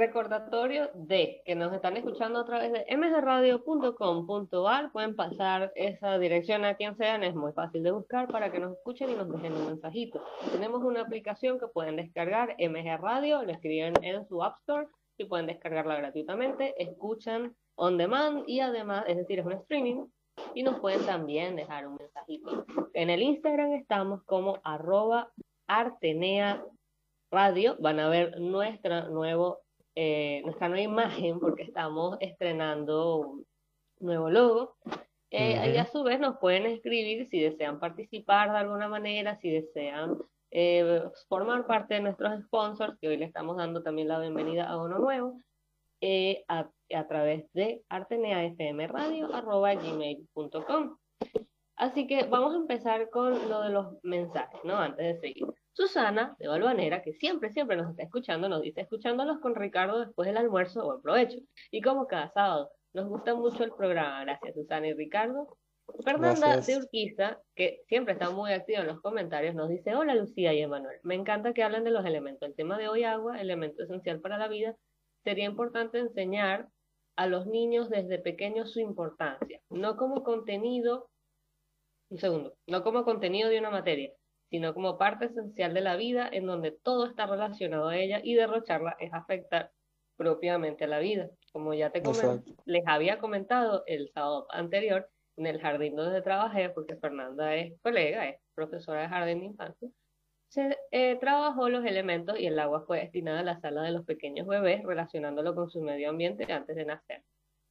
Recordatorio de que nos están escuchando a través de mgradio.com.ar. Pueden pasar esa dirección a quien sean, es muy fácil de buscar para que nos escuchen y nos dejen un mensajito. Tenemos una aplicación que pueden descargar, MG Radio, lo escriben en su App Store y pueden descargarla gratuitamente. Escuchan on demand y además, es decir, es un streaming y nos pueden también dejar un mensajito. En el Instagram estamos como arroba Artenea Radio van a ver nuestra, nuevo, eh, nuestra nueva imagen porque estamos estrenando un nuevo logo. Eh, Y a su vez nos pueden escribir si desean participar de alguna manera, si desean eh, formar parte de nuestros sponsors, que hoy le estamos dando también la bienvenida a uno nuevo, eh, a, a, través de arteneafmradio.gmail.com. Así que vamos a empezar con lo de los mensajes, ¿no? Antes de seguir. Susana de Valvanera, que siempre, siempre nos está escuchando, nos dice escuchándolos con Ricardo después del almuerzo o el provecho. Y como cada sábado, nos gusta mucho el programa. Gracias, Susana y Ricardo. Fernanda de Urquiza, que siempre está muy activa en los comentarios, nos dice, hola Lucía y Emanuel, me encanta que hablen de los elementos. El tema de hoy, agua, elemento esencial para la vida, sería importante enseñar a los niños desde pequeños su importancia, no como contenido un segundo, no como contenido de una materia, sino como parte esencial de la vida en donde todo está relacionado a ella y derrocharla es afectar propiamente a la vida. Como ya te comenté, les había comentado el sábado anterior en el jardín donde trabajé, porque Fernanda es colega, es profesora de jardín de infancia, se eh, trabajó los elementos y el agua fue destinada a la sala de los pequeños bebés relacionándolo con su medio ambiente antes de nacer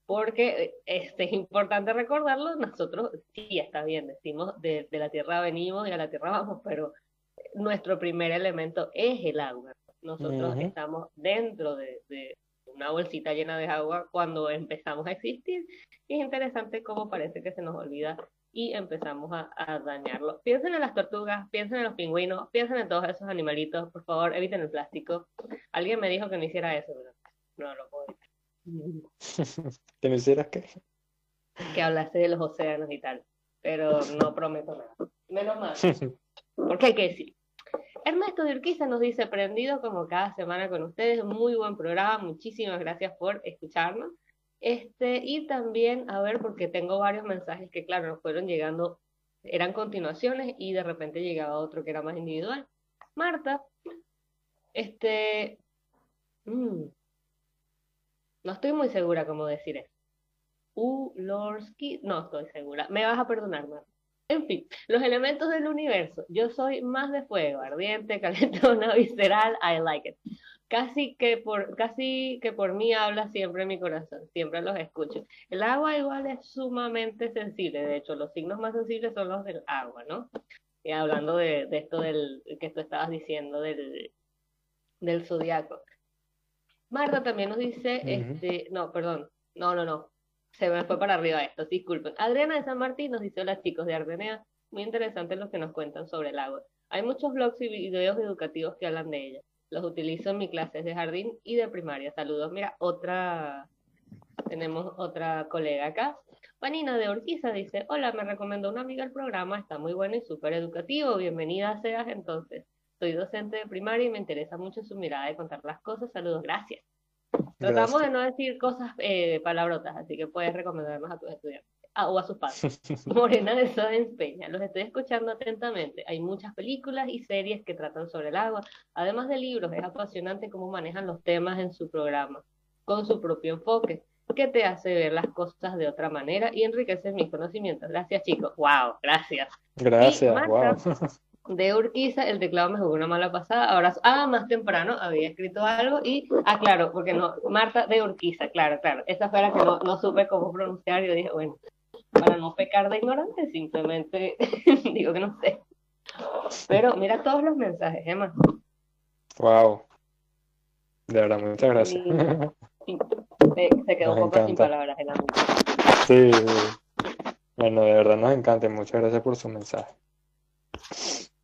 porque este, es importante recordarlo, nosotros sí está bien, decimos de, la tierra venimos y a la tierra vamos, pero nuestro primer elemento es el agua. Nosotros estamos dentro de, una bolsita llena de agua cuando empezamos a existir. Y es interesante cómo parece que se nos olvida y empezamos a, dañarlo. Piensen en las tortugas, piensen en los pingüinos, piensen en todos esos animalitos, por favor, eviten el plástico. Alguien me dijo que no hiciera eso, pero no lo puedo evitar. ¿Que me hicieras qué? Que hablaste de los océanos y tal, pero no prometo nada. Menos mal. Porque hay que decir. Ernesto de Urquiza nos dice, prendido como cada semana con ustedes, muy buen programa, muchísimas gracias por escucharnos. Este, y también, a ver, porque tengo varios mensajes que, claro, nos fueron llegando, eran continuaciones y de repente llegaba otro que era más individual. Marta, este, mmm, no estoy muy segura cómo decir eso. Ulorsky, no estoy segura. Me vas a perdonar, En fin, los elementos del universo. Yo soy más de fuego, ardiente, calentona, visceral, I like it. Casi que por, casi que por mí habla siempre mi corazón, siempre los escucho. El agua igual es sumamente sensible, de hecho, los signos más sensibles son los del agua, ¿no? Y hablando de, esto del que tú estabas diciendo del, del zodiaco. Marta también nos dice, este, no, perdón, no, no, no, se me fue para arriba esto, disculpen. Adriana de San Martín nos dice, hola chicos de Ardenea, muy interesante lo que nos cuentan sobre el agua. Hay muchos blogs y videos educativos que hablan de ella. Los utilizo en mis clases de jardín y de primaria. Saludos. Mira, otra, tenemos otra colega acá. Vanina de Orquiza dice, hola, me recomendó una amiga el programa, está muy bueno y súper educativo. Bienvenida seas entonces. Soy docente de primaria y me interesa mucho su mirada de contar las cosas. Saludos, gracias. Tratamos de no decir cosas eh, palabrotas, así que puedes recomendarnos a tus estudiantes ah, o a sus padres. Morena de Soda Peña, los estoy escuchando atentamente. Hay muchas películas y series que tratan sobre el agua. Además de libros, es apasionante cómo manejan los temas en su programa, con su propio enfoque, que te hace ver las cosas de otra manera y enriquece mis conocimientos. Gracias, chicos. ¡Wow! Gracias. Gracias, wow. De Urquiza, el teclado me jugó una mala pasada, ahora, ah, más temprano había escrito algo y, ah, claro, porque no, Marta de Urquiza, claro, claro, esa fue la que no, no supe cómo pronunciar, yo dije, bueno, para no pecar de ignorante, simplemente digo que no sé. Pero mira todos los mensajes, Emma. Wow. De verdad, muchas gracias. se, quedó un poco sin palabras el amigo. Sí, bueno, de verdad nos encanta, muchas gracias por su mensaje.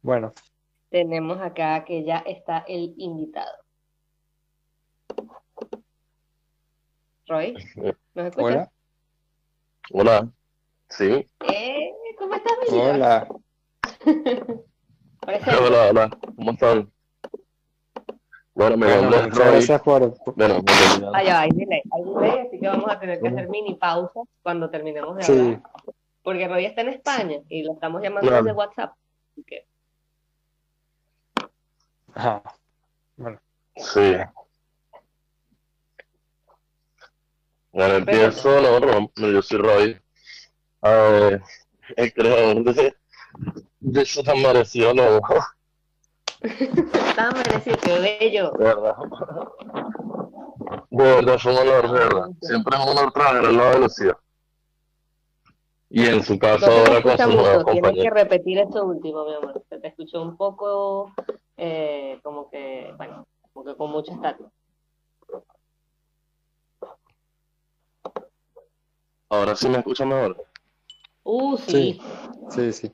Bueno. Tenemos acá que ya está el invitado. Roy, ¿nos escuchas? Hola. Hola. Sí. Eh, ¿Cómo estás, mi Hola. hola, hola. ¿Cómo están? Bueno, me bueno, muchas gracias por... Bueno, Ay, hay delay, así que vamos a tener que hacer mini pausas cuando terminemos de sí. hablar. Porque Roy está en España y lo estamos llamando desde WhatsApp. Ajá. Bueno. Sí. Bueno, empiezo, no, no, yo soy Roy, uh, el creador de, de eso tan merecido no. tan merecido, qué bello. ¿Verdad? De verdad, fue un honor, verdad. Siempre es un honor traer la velocidad. Y en su caso ahora con su nueva Tienes que repetir esto último, mi amor. Se te escuchó un poco eh, como que, bueno, como que con mucha estatua. Ahora sí me escucha mejor. Uh, sí. Sí, sí.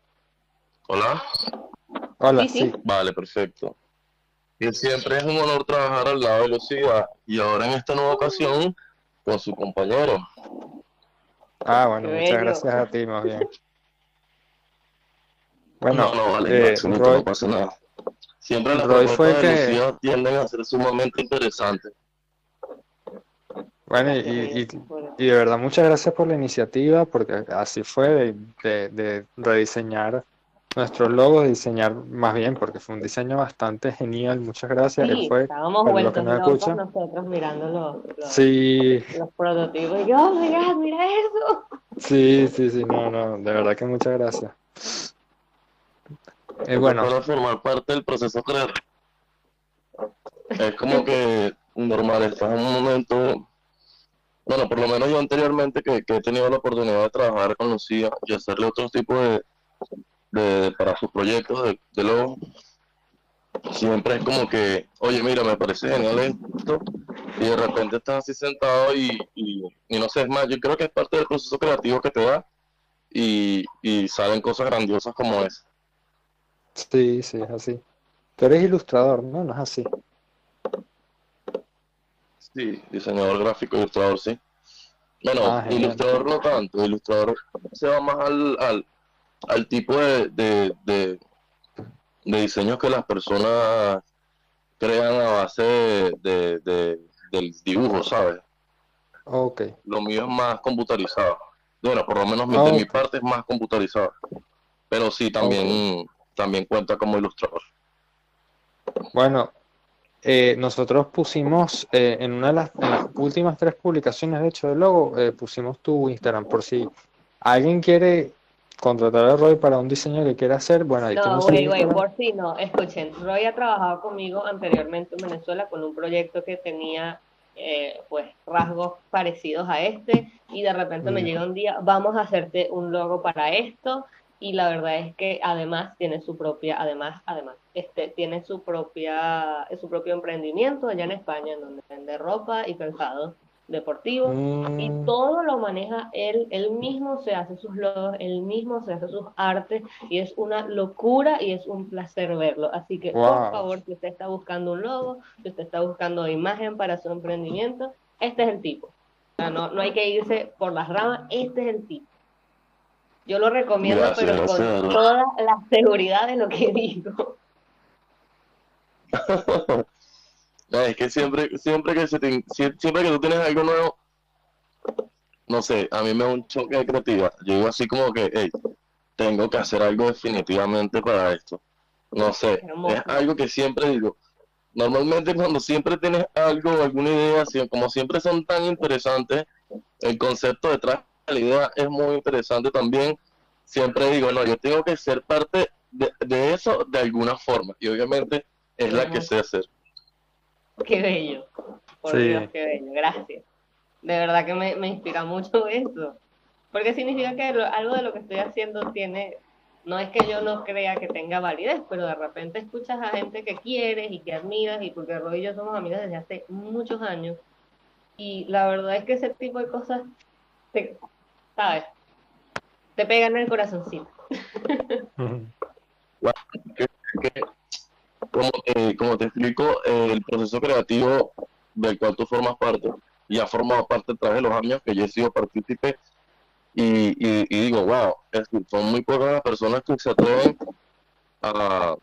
¿Hola? Hola, Sí. Vale, perfecto. Y siempre es un honor trabajar al lado de Lucía y ahora en esta nueva ocasión con su compañero. Ah, bueno, Qué muchas bello. gracias a ti, más bien. Bueno, no, no, vale, eh, Roy, no pasa nada. Siempre las Roy fue propuestas de que- Lucía tienden a ser sumamente interesantes. bueno, y, y- y de verdad muchas gracias por la iniciativa, porque así fue de, de- de rediseñar nuestros logos, diseñar más bien, porque fue un diseño bastante genial. Muchas gracias. Él Sí, fue, estábamos vueltos que no locos escuchan. nosotros mirando los, los, Sí, los prototipos. Y yo, oh my God, mira eso. sí, sí, sí, no, no, de verdad que muchas gracias. Eh, bueno, Para formar parte del proceso creativo. Es como que normal, estás en un momento, bueno, por lo menos yo anteriormente que, que he tenido la oportunidad de trabajar con Lucía y hacerle otro tipo de, de para sus proyectos de, de logo, siempre es como que, oye, mira, me parece genial esto, y de repente estás así sentado y, y, y no sé, es más, yo creo que es parte del proceso creativo que te da y, y salen cosas grandiosas como esa. Sí, sí, es así. Tú eres ilustrador, ¿no? No es así. Sí, diseñador gráfico, ilustrador, sí. Bueno, Ah, ilustrador no tanto, ilustrador se va más al, al, al tipo de, de, de, de diseños que las personas crean a base de, de- de- del dibujo, ¿sabes? Ok, Lo mío es más computarizado. Bueno, por lo menos mi- Ah, de mi parte es más computarizado. Pero sí, también, también cuenta como ilustrador. bueno, eh, nosotros pusimos eh, en una de las, en las últimas tres publicaciones, de hecho, del logo, eh, pusimos tu Instagram por si alguien quiere contratar a Roy para un diseño que quiera hacer, bueno, ahí No, güey, güey, por si no, escuchen, Roy ha trabajado conmigo anteriormente en Venezuela con un proyecto que tenía eh, pues rasgos parecidos a este y de repente me Mm. llega un día, vamos a hacerte un logo para esto y la verdad es que además tiene su propia, además, además, este tiene su propia, su propio emprendimiento allá en España en donde vende ropa y calzado deportivo y Mm, todo lo maneja él, él mismo se hace sus logos, él mismo se hace sus artes y es una locura y es un placer verlo. Así que por favor, si usted está buscando un logo, si usted está buscando imagen para su emprendimiento, este es el tipo. O sea, no, no hay que irse por las ramas, este es el tipo. Yo lo recomiendo, Gracias, pero con gracias. toda la seguridad de lo que digo. No, es que siempre, siempre que se te- sie- siempre que tú tienes algo nuevo, no sé, a mí me da un choque de creatividad. Yo digo así como que, hey, tengo que hacer algo definitivamente para esto. No sé, es algo que siempre digo. Normalmente cuando siempre tienes algo, alguna idea, como siempre son tan interesantes, el concepto detrás de la idea es muy interesante también. Siempre digo, no, yo tengo que ser parte de, de eso de alguna forma. Y obviamente es la que sé hacer. Qué bello. Por Sí. Dios, qué bello. Gracias. De verdad que me, me inspira mucho eso. Porque significa que lo- algo de lo que estoy haciendo tiene, no es que yo no crea que tenga validez, pero de repente escuchas a gente que quieres y que admiras, y porque Roy y yo somos amigas desde hace muchos años. Y la verdad es que ese tipo de cosas, te, ¿sabes? Te pegan en el corazoncito. como te, como te explico, eh, el proceso creativo del cual tú formas parte y ha formado parte a de los años que yo he sido partícipe y, digo, wow, es son muy pocas las personas que se atreven a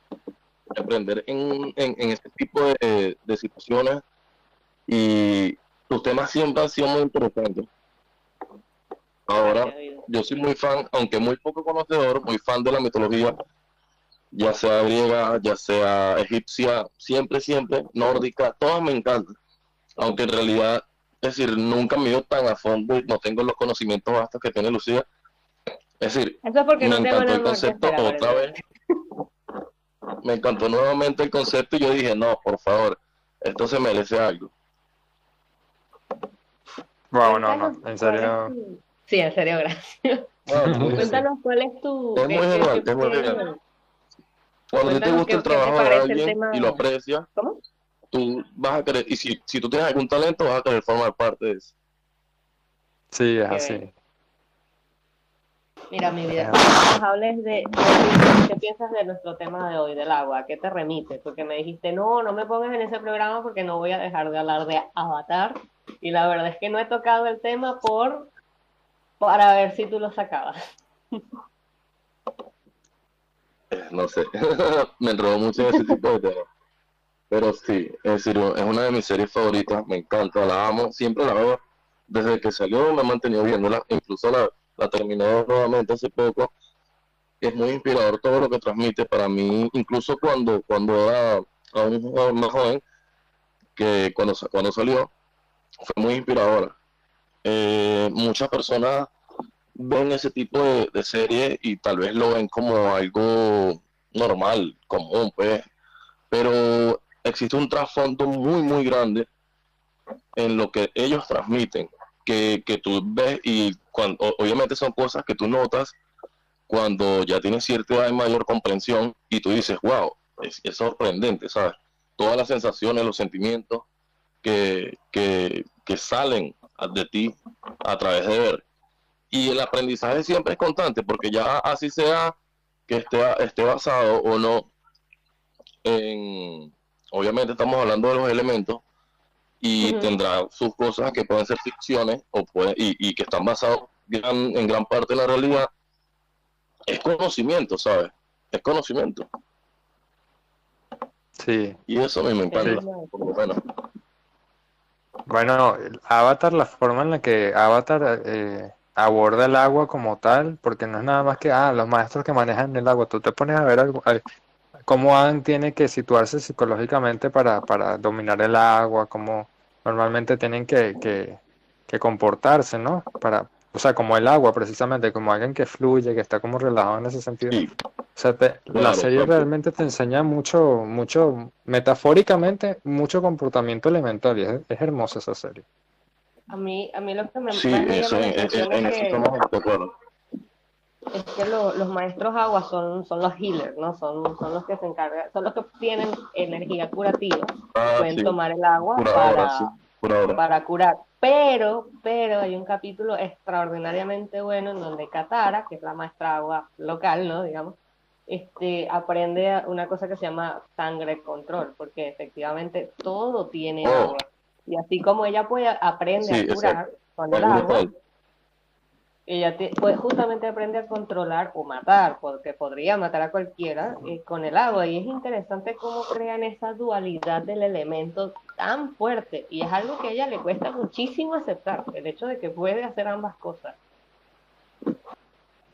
emprender en, en, en este tipo de, de situaciones y tus temas siempre han sido muy interesantes. Ahora, yo soy muy fan, aunque muy poco conocedor, muy fan de la mitología, ya sea griega, ya sea egipcia, siempre, siempre, nórdica, todas me encantan. Aunque en realidad, es decir, nunca me ido tan a fondo y no tengo los conocimientos vastos que tiene Lucía. Es decir, Eso es porque me no tengo encantó el concepto esperar, otra ¿verdad? vez. Me encantó nuevamente el concepto y yo dije, no, por favor, esto se merece algo. Wow, no, no, en serio. Sí, en serio, gracias. Ah, Cuéntanos cuál es tu... Es muy genial, qué- es muy genial. Cuando te gusta el trabajo de el alguien tema- y lo aprecias, ¿Cómo? tú vas a querer, y si, si tú tienes algún talento, vas a querer formar parte de eso. Sí, es Qué así. Mira, mi vida, nos hables de, qué piensas de nuestro tema de hoy, del agua, ¿a qué te remite? Porque me dijiste, no, no me pongas en ese programa porque no voy a dejar de hablar de Avatar. Y la verdad es que no he tocado el tema por para ver si tú lo sacabas. No sé, me enredó mucho en ese tipo de temas. Pero sí, es decir, es una de mis series favoritas, me encanta, la amo, siempre la veo. Desde que salió me he mantenido viéndola, incluso la, la terminé nuevamente hace poco. Es muy inspirador todo lo que transmite para mí, incluso cuando, cuando era aún más joven, que cuando, cuando salió, fue muy inspiradora. Eh, muchas personas ven ese tipo de, de, serie y tal vez lo ven como algo normal, común, pues, pero existe un trasfondo muy, muy grande en lo que ellos transmiten, que, que tú ves y cuando, obviamente son cosas que tú notas cuando ya tienes cierta edad y mayor comprensión y tú dices, wow, es, sorprendente, ¿sabes? Todas las sensaciones, los sentimientos que, que salen de ti a través de ver. Y el aprendizaje siempre es constante, porque ya así sea que esté, esté basado o no en, obviamente estamos hablando de los elementos y tendrá sus cosas que pueden ser ficciones o puede, y, y que están basados en gran parte en la realidad, es conocimiento, ¿sabes? Es conocimiento. Sí. Y eso a mí me encanta, por lo menos. Bueno, Avatar, la forma en la que Avatar eh, aborda el agua como tal, porque no es nada más que, ah, los maestros que manejan el agua, tú te pones a ver algo, cómo Aang tiene que situarse psicológicamente para, para dominar el agua, cómo normalmente tienen que, que, que comportarse, ¿no? Para, o sea, como el agua precisamente, como alguien que fluye, que está como relajado en ese sentido. Sí. O sea, te- la serie claro. realmente te enseña mucho, mucho, metafóricamente, mucho comportamiento elemental y es, es hermosa esa serie. A mí, a mí lo que me, Sí, me en, en- en es que, es lo- los maestros agua son, son los healers, ¿no? Son, son los que se encargan, son los que tienen energía curativa, Ah, pueden sí, tomar el agua ahora, para, sí, para curar. Pero, pero hay un capítulo extraordinariamente bueno en donde Katara, que es la maestra agua local, ¿no? Digamos, este, aprende una cosa que se llama sangre control, porque efectivamente todo tiene Oh. agua. Y así como ella puede, aprende Sí, a curar exacto. con el agua, ella te- pues justamente aprende a controlar o matar, porque podría matar a cualquiera eh, con el agua. Y es interesante cómo crean esa dualidad del elemento tan fuerte. Y es algo que a ella le cuesta muchísimo aceptar, el hecho de que puede hacer ambas cosas.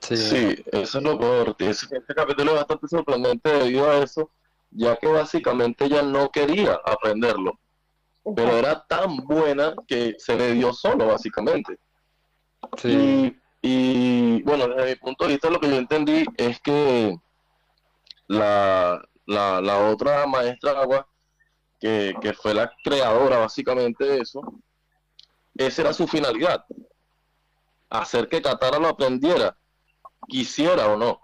Sí, Sí, eso es lo peor. Ese, este capítulo es bastante sorprendente debido a eso, ya que básicamente ella no quería aprenderlo, pero era tan buena que se le dio solo, básicamente. sí, Y, y, bueno, desde mi punto de vista lo que yo entendí es que la, la, la otra maestra agua, que, que fue la creadora básicamente de eso, esa era su finalidad, hacer que Katara lo aprendiera, quisiera o no.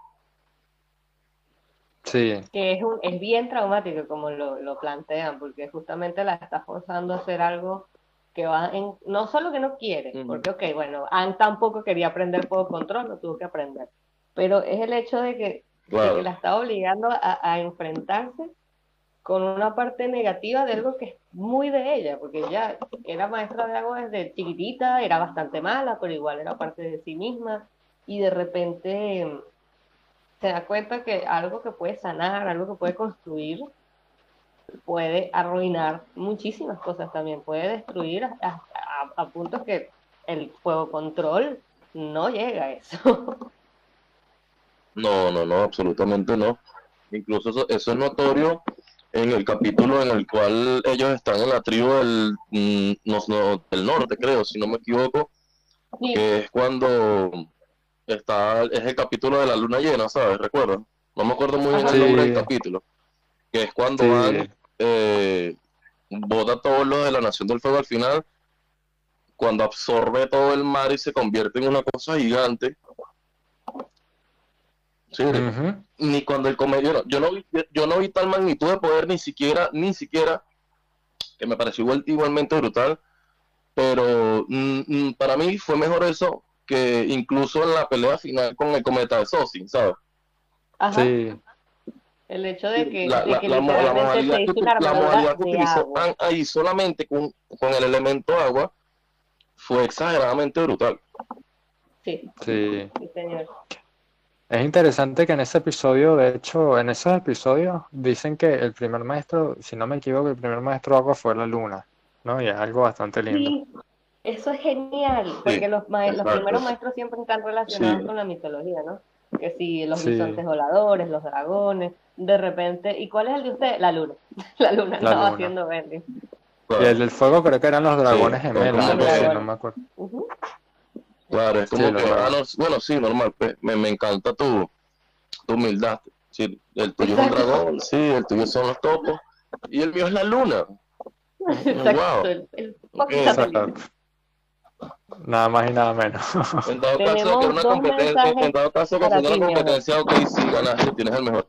sí, que es, un, es bien traumático como lo, lo plantean, porque justamente la está forzando a hacer algo que va en, no solo que no quiere, Ujú. porque ok, bueno, Anne tampoco quería aprender fuego control, lo tuvo que aprender, pero es el hecho de que, de Claro. que la está obligando a, a enfrentarse con una parte negativa de algo que es muy de ella, porque ella era maestra de agua desde chiquitita, era bastante mala, pero igual era parte de sí misma, y de repente se da cuenta que algo que puede sanar, algo que puede construir, puede arruinar muchísimas cosas también, puede destruir a, a- a puntos que el fuego control no llega a eso. No, no, no, absolutamente no. Incluso eso, eso es notorio en el capítulo en el cual ellos están en la tribu del, mm, no, no, del norte, creo, si no me equivoco, Sí, que es cuando está, es el capítulo de la luna llena, ¿sabes? ¿Recuerdan? No me acuerdo muy bien el nombre del capítulo, que es cuando sí, van, eh, bota todos los de la Nación del Fuego al final, cuando absorbe todo el mar y se convierte en una cosa gigante. Sí, ni cuando el comediante, yo no vi, yo no vi tal magnitud de poder ni siquiera, ni siquiera, que me pareció igual, igualmente brutal, pero mm, mm, para mí fue mejor eso que incluso en la pelea final con el cometa de Sosin, ¿sabes? Ajá. Sí, El hecho de que, La, de la, que la, modalidad se que, hizo uti- una la modalidad que utilizó ahí solamente con, con el elemento agua fue exageradamente brutal. Sí, sí. sí, señor. Es interesante que en ese episodio, de hecho, en esos episodios dicen que el primer maestro, si no me equivoco, el primer maestro agua fue la luna, ¿no? Y es algo bastante lindo. Sí, eso es genial, porque los, ma- los primeros maestros siempre están relacionados Sí. con la mitología, ¿no? Que si los Sí. bisontes voladores, los dragones, de repente, ¿y cuál es el de usted? La luna. La luna La estaba luna. haciendo verde. Y el del fuego creo que eran los dragones Sí, gemelos, los algo así, no me acuerdo. Claro, es como que, ah, no, bueno, sí, normal, pues, me, me encanta tu, tu humildad. Sí, el tuyo es un dragón, sí, el tuyo son los topos, y el mío es la luna. Exacto, el, el fucking Ok, satélite. Exacto. Nada más y nada menos. En dado caso de que una competencia, en dado caso que una competencia, ok, sí, ganaste, tienes el mejor.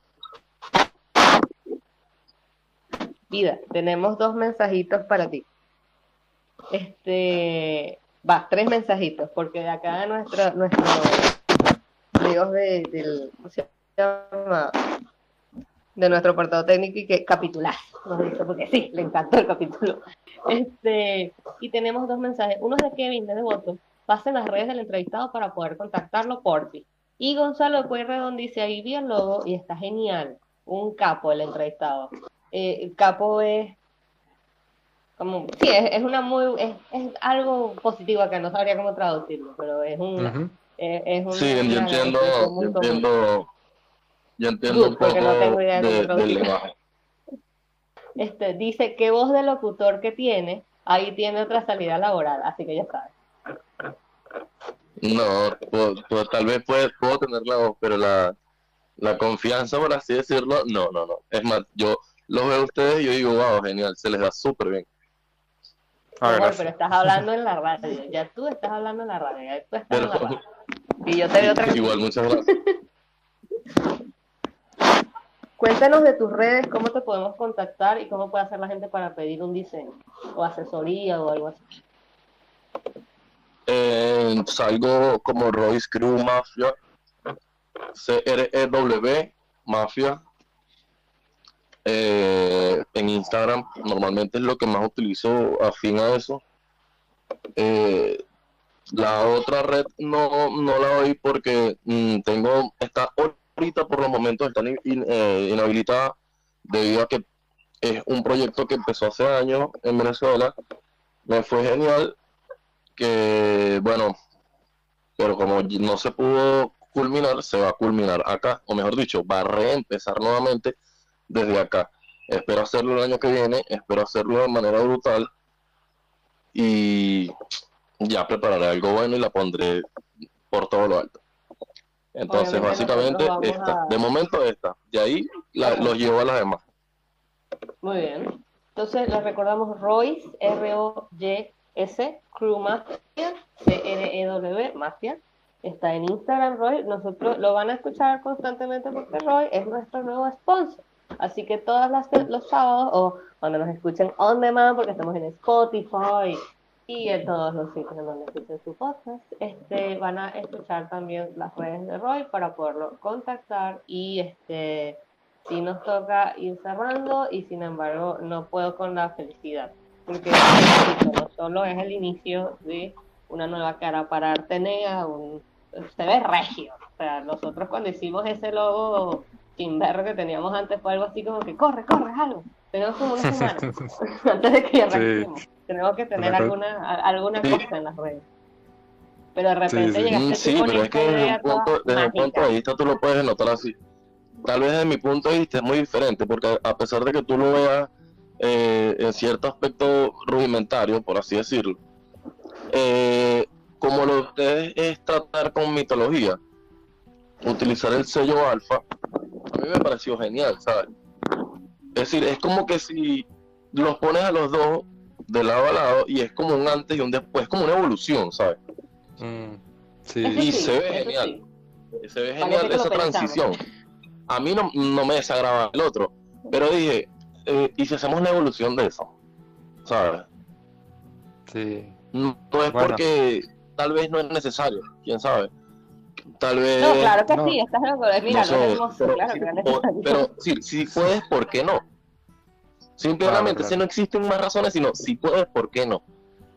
Vida, tenemos dos mensajitos para ti. Este, va, tres mensajitos, porque de acá nuestro, nuestros amigos de, del, ¿cómo se llama? De nuestro portado técnico y que capitular, nos dice, porque sí, le encantó el capítulo. Este, y tenemos dos mensajes, uno es de Kevin de Devoto, pasen las redes del entrevistado para poder contactarlo por ti. Y Gonzalo Pueyrredón dice, ahí vi el logo y está genial, un capo el entrevistado. Eh, el capo es como, sí, es, es una muy, es, es algo positivo acá, no sabría cómo traducirlo, pero es un, Ujú. es, es un- Sí, yo entiendo, yo entiendo un poco porque no tengo idea de cómo de- del traducirlo. lenguaje. Este, dice qué voz de locutor que tiene, ahí tiene otra salida laboral, así que ya sabes. No, puedo- puedo- tal vez puedo, puedo tener la voz, pero la, la confianza, por así decirlo, no, no, no. Es más, yo los veo a ustedes y yo digo, wow, genial, se les da súper bien. Ah, Amor, pero estás hablando en la radio, ya tú estás hablando en la radio, ya tú estás en la Pero radio. Y yo te veo otra igual, muchas gracias. Cuéntanos de tus redes, cómo te podemos contactar y cómo puede hacer la gente para pedir un diseño o asesoría o algo así. Eh, salgo como Royce Crew Mafia, C-R-E-W Mafia. Eh, en Instagram normalmente es lo que más utilizo afín a eso. Eh, la otra red no, no la doy porque mm, tengo, está ahorita por los momentos está in- eh, debido a que es un proyecto que empezó hace años en Venezuela. Me fue genial que bueno, pero como no se pudo culminar, se va a culminar acá, o mejor dicho, va a reempezar nuevamente desde acá. Espero hacerlo el año que viene, espero hacerlo de manera brutal y ya prepararé algo bueno y la pondré por todo lo alto. Entonces, Obviamente básicamente, esta, a- de momento esta, de ahí la- los llevo a las demás. Muy bien. Entonces les recordamos Royce, R-O-Y-S, Crew Mafia, C-R-E-W, Mafia. Está en Instagram, Roy. Nosotros lo van a escuchar constantemente porque Roy es nuestro nuevo sponsor. Así que todos los sábados o cuando nos escuchen on demand, porque estamos en Spotify y en todos los sitios en donde escuchen su podcast, este, van a escuchar también las redes de Roy para poderlo contactar. Y este sí nos toca ir cerrando y sin embargo no puedo con la felicidad porque no solo es el inicio de una nueva cara para Artenea, un, se ve regio, o sea, nosotros cuando hicimos ese logo sin ver que teníamos antes fue algo así como que corre, corre, algo, tenemos como una semana antes de que arranquemos, tenemos que tener alguna, a- alguna Sí. cosa en las redes. Pero de repente sí. llegaste tú Sí, pero es que desde punto, desde un punto de vista tú lo puedes notar así. Tal vez desde mi punto de vista es muy diferente, porque a pesar de que tú lo veas eh, en cierto aspecto rudimentario, por así decirlo, eh, como lo de ustedes es tratar con mitología, utilizar el sello alfa, a mí me pareció genial, ¿sabes? Es decir, es como que si los pones a los dos de lado a lado y es como un antes y un después, como una evolución, ¿sabes? Mm, sí. Y sí, se ve genial. sí. Se ve genial esa pensamos. transición. A mí no, no me desagrada el otro, pero dije, eh, ¿y si hacemos una evolución de eso? ¿Sabes? Sí. No, no es Bueno. porque tal vez no es necesario, quién sabe. Tal vez. No, claro que no. sí, estás loco. Mira, no sé, pero, claro sí, que es o- necesario. pero sí, si puedes, ¿por qué no? Simplemente, Claro, si no existen más razones, sino si puedes, ¿por qué no?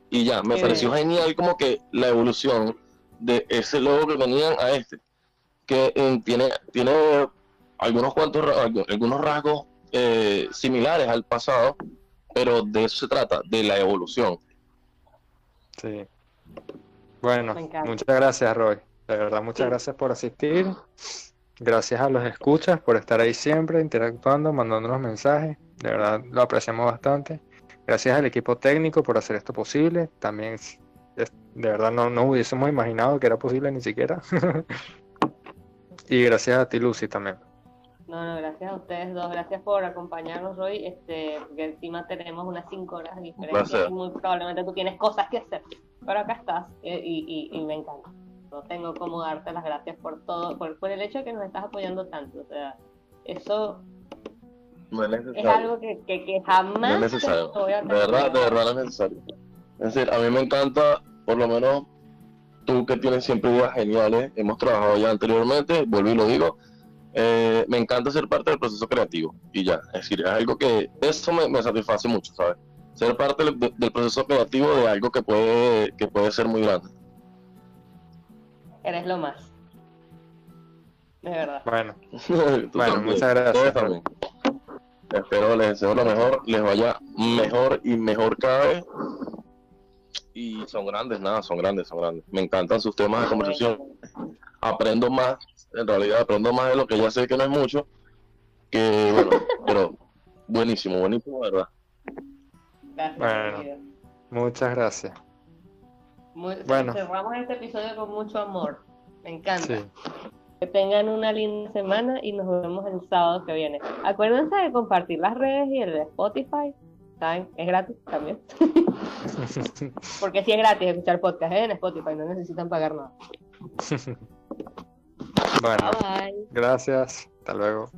Y ya, me pareció genial como que la evolución de ese logo que tenían a este, que eh, tiene, tiene algunos cuantos algunos rasgos eh, similares al pasado, pero de eso se trata, de la evolución. Sí. Bueno, muchas gracias, Roy. De verdad, muchas Sí. gracias por asistir. Gracias a los escuchas por estar ahí siempre, interactuando, mandándonos mensajes. De verdad, lo apreciamos bastante. Gracias al equipo técnico por hacer esto posible. También, de verdad, no nos hubiésemos imaginado que era posible ni siquiera. Y gracias a ti, Lucy, también. No, no, gracias a ustedes dos, gracias por acompañarnos hoy, este, porque encima tenemos unas cinco horas de diferencia placer. y muy probablemente tú tienes cosas que hacer, pero acá estás eh, y, y, y me encanta. No tengo cómo darte las gracias por todo, por, por el hecho de que nos estás apoyando tanto, o sea, eso No es algo que, que, que jamás No es necesario. De verdad, de verdad no es necesario. Es decir, a mí me encanta, por lo menos tú que tienes siempre ideas geniales, hemos trabajado ya anteriormente, vuelvo y lo digo, eh, me encanta ser parte del proceso creativo y ya, es decir, es algo que eso me, me satisface mucho, ¿sabes? Ser parte del, del proceso creativo de algo que puede, que puede ser muy grande. Eres lo más. De verdad. Bueno, Bueno, también, muchas gracias, también. Espero les deseo lo mejor, les vaya mejor y mejor cada vez. Y son grandes, nada, son grandes, son grandes. Me encantan sus temas de conversación. Aprendo más, en realidad aprendo más de lo que ya sé que no es mucho. Que bueno, pero buenísimo, buenísimo, ¿verdad? Gracias. Bueno. querido. muchas gracias. Muy- Bueno. Cerramos este episodio con mucho amor. Me encanta. Sí, Que tengan una linda semana y nos vemos el sábado que viene. Acuérdense de compartir las redes y el de Spotify. ¿Saben? Es gratis también. Porque sí es gratis escuchar podcast ¿eh? en Spotify, no necesitan pagar nada. bueno, Bye bye. gracias. Hasta luego.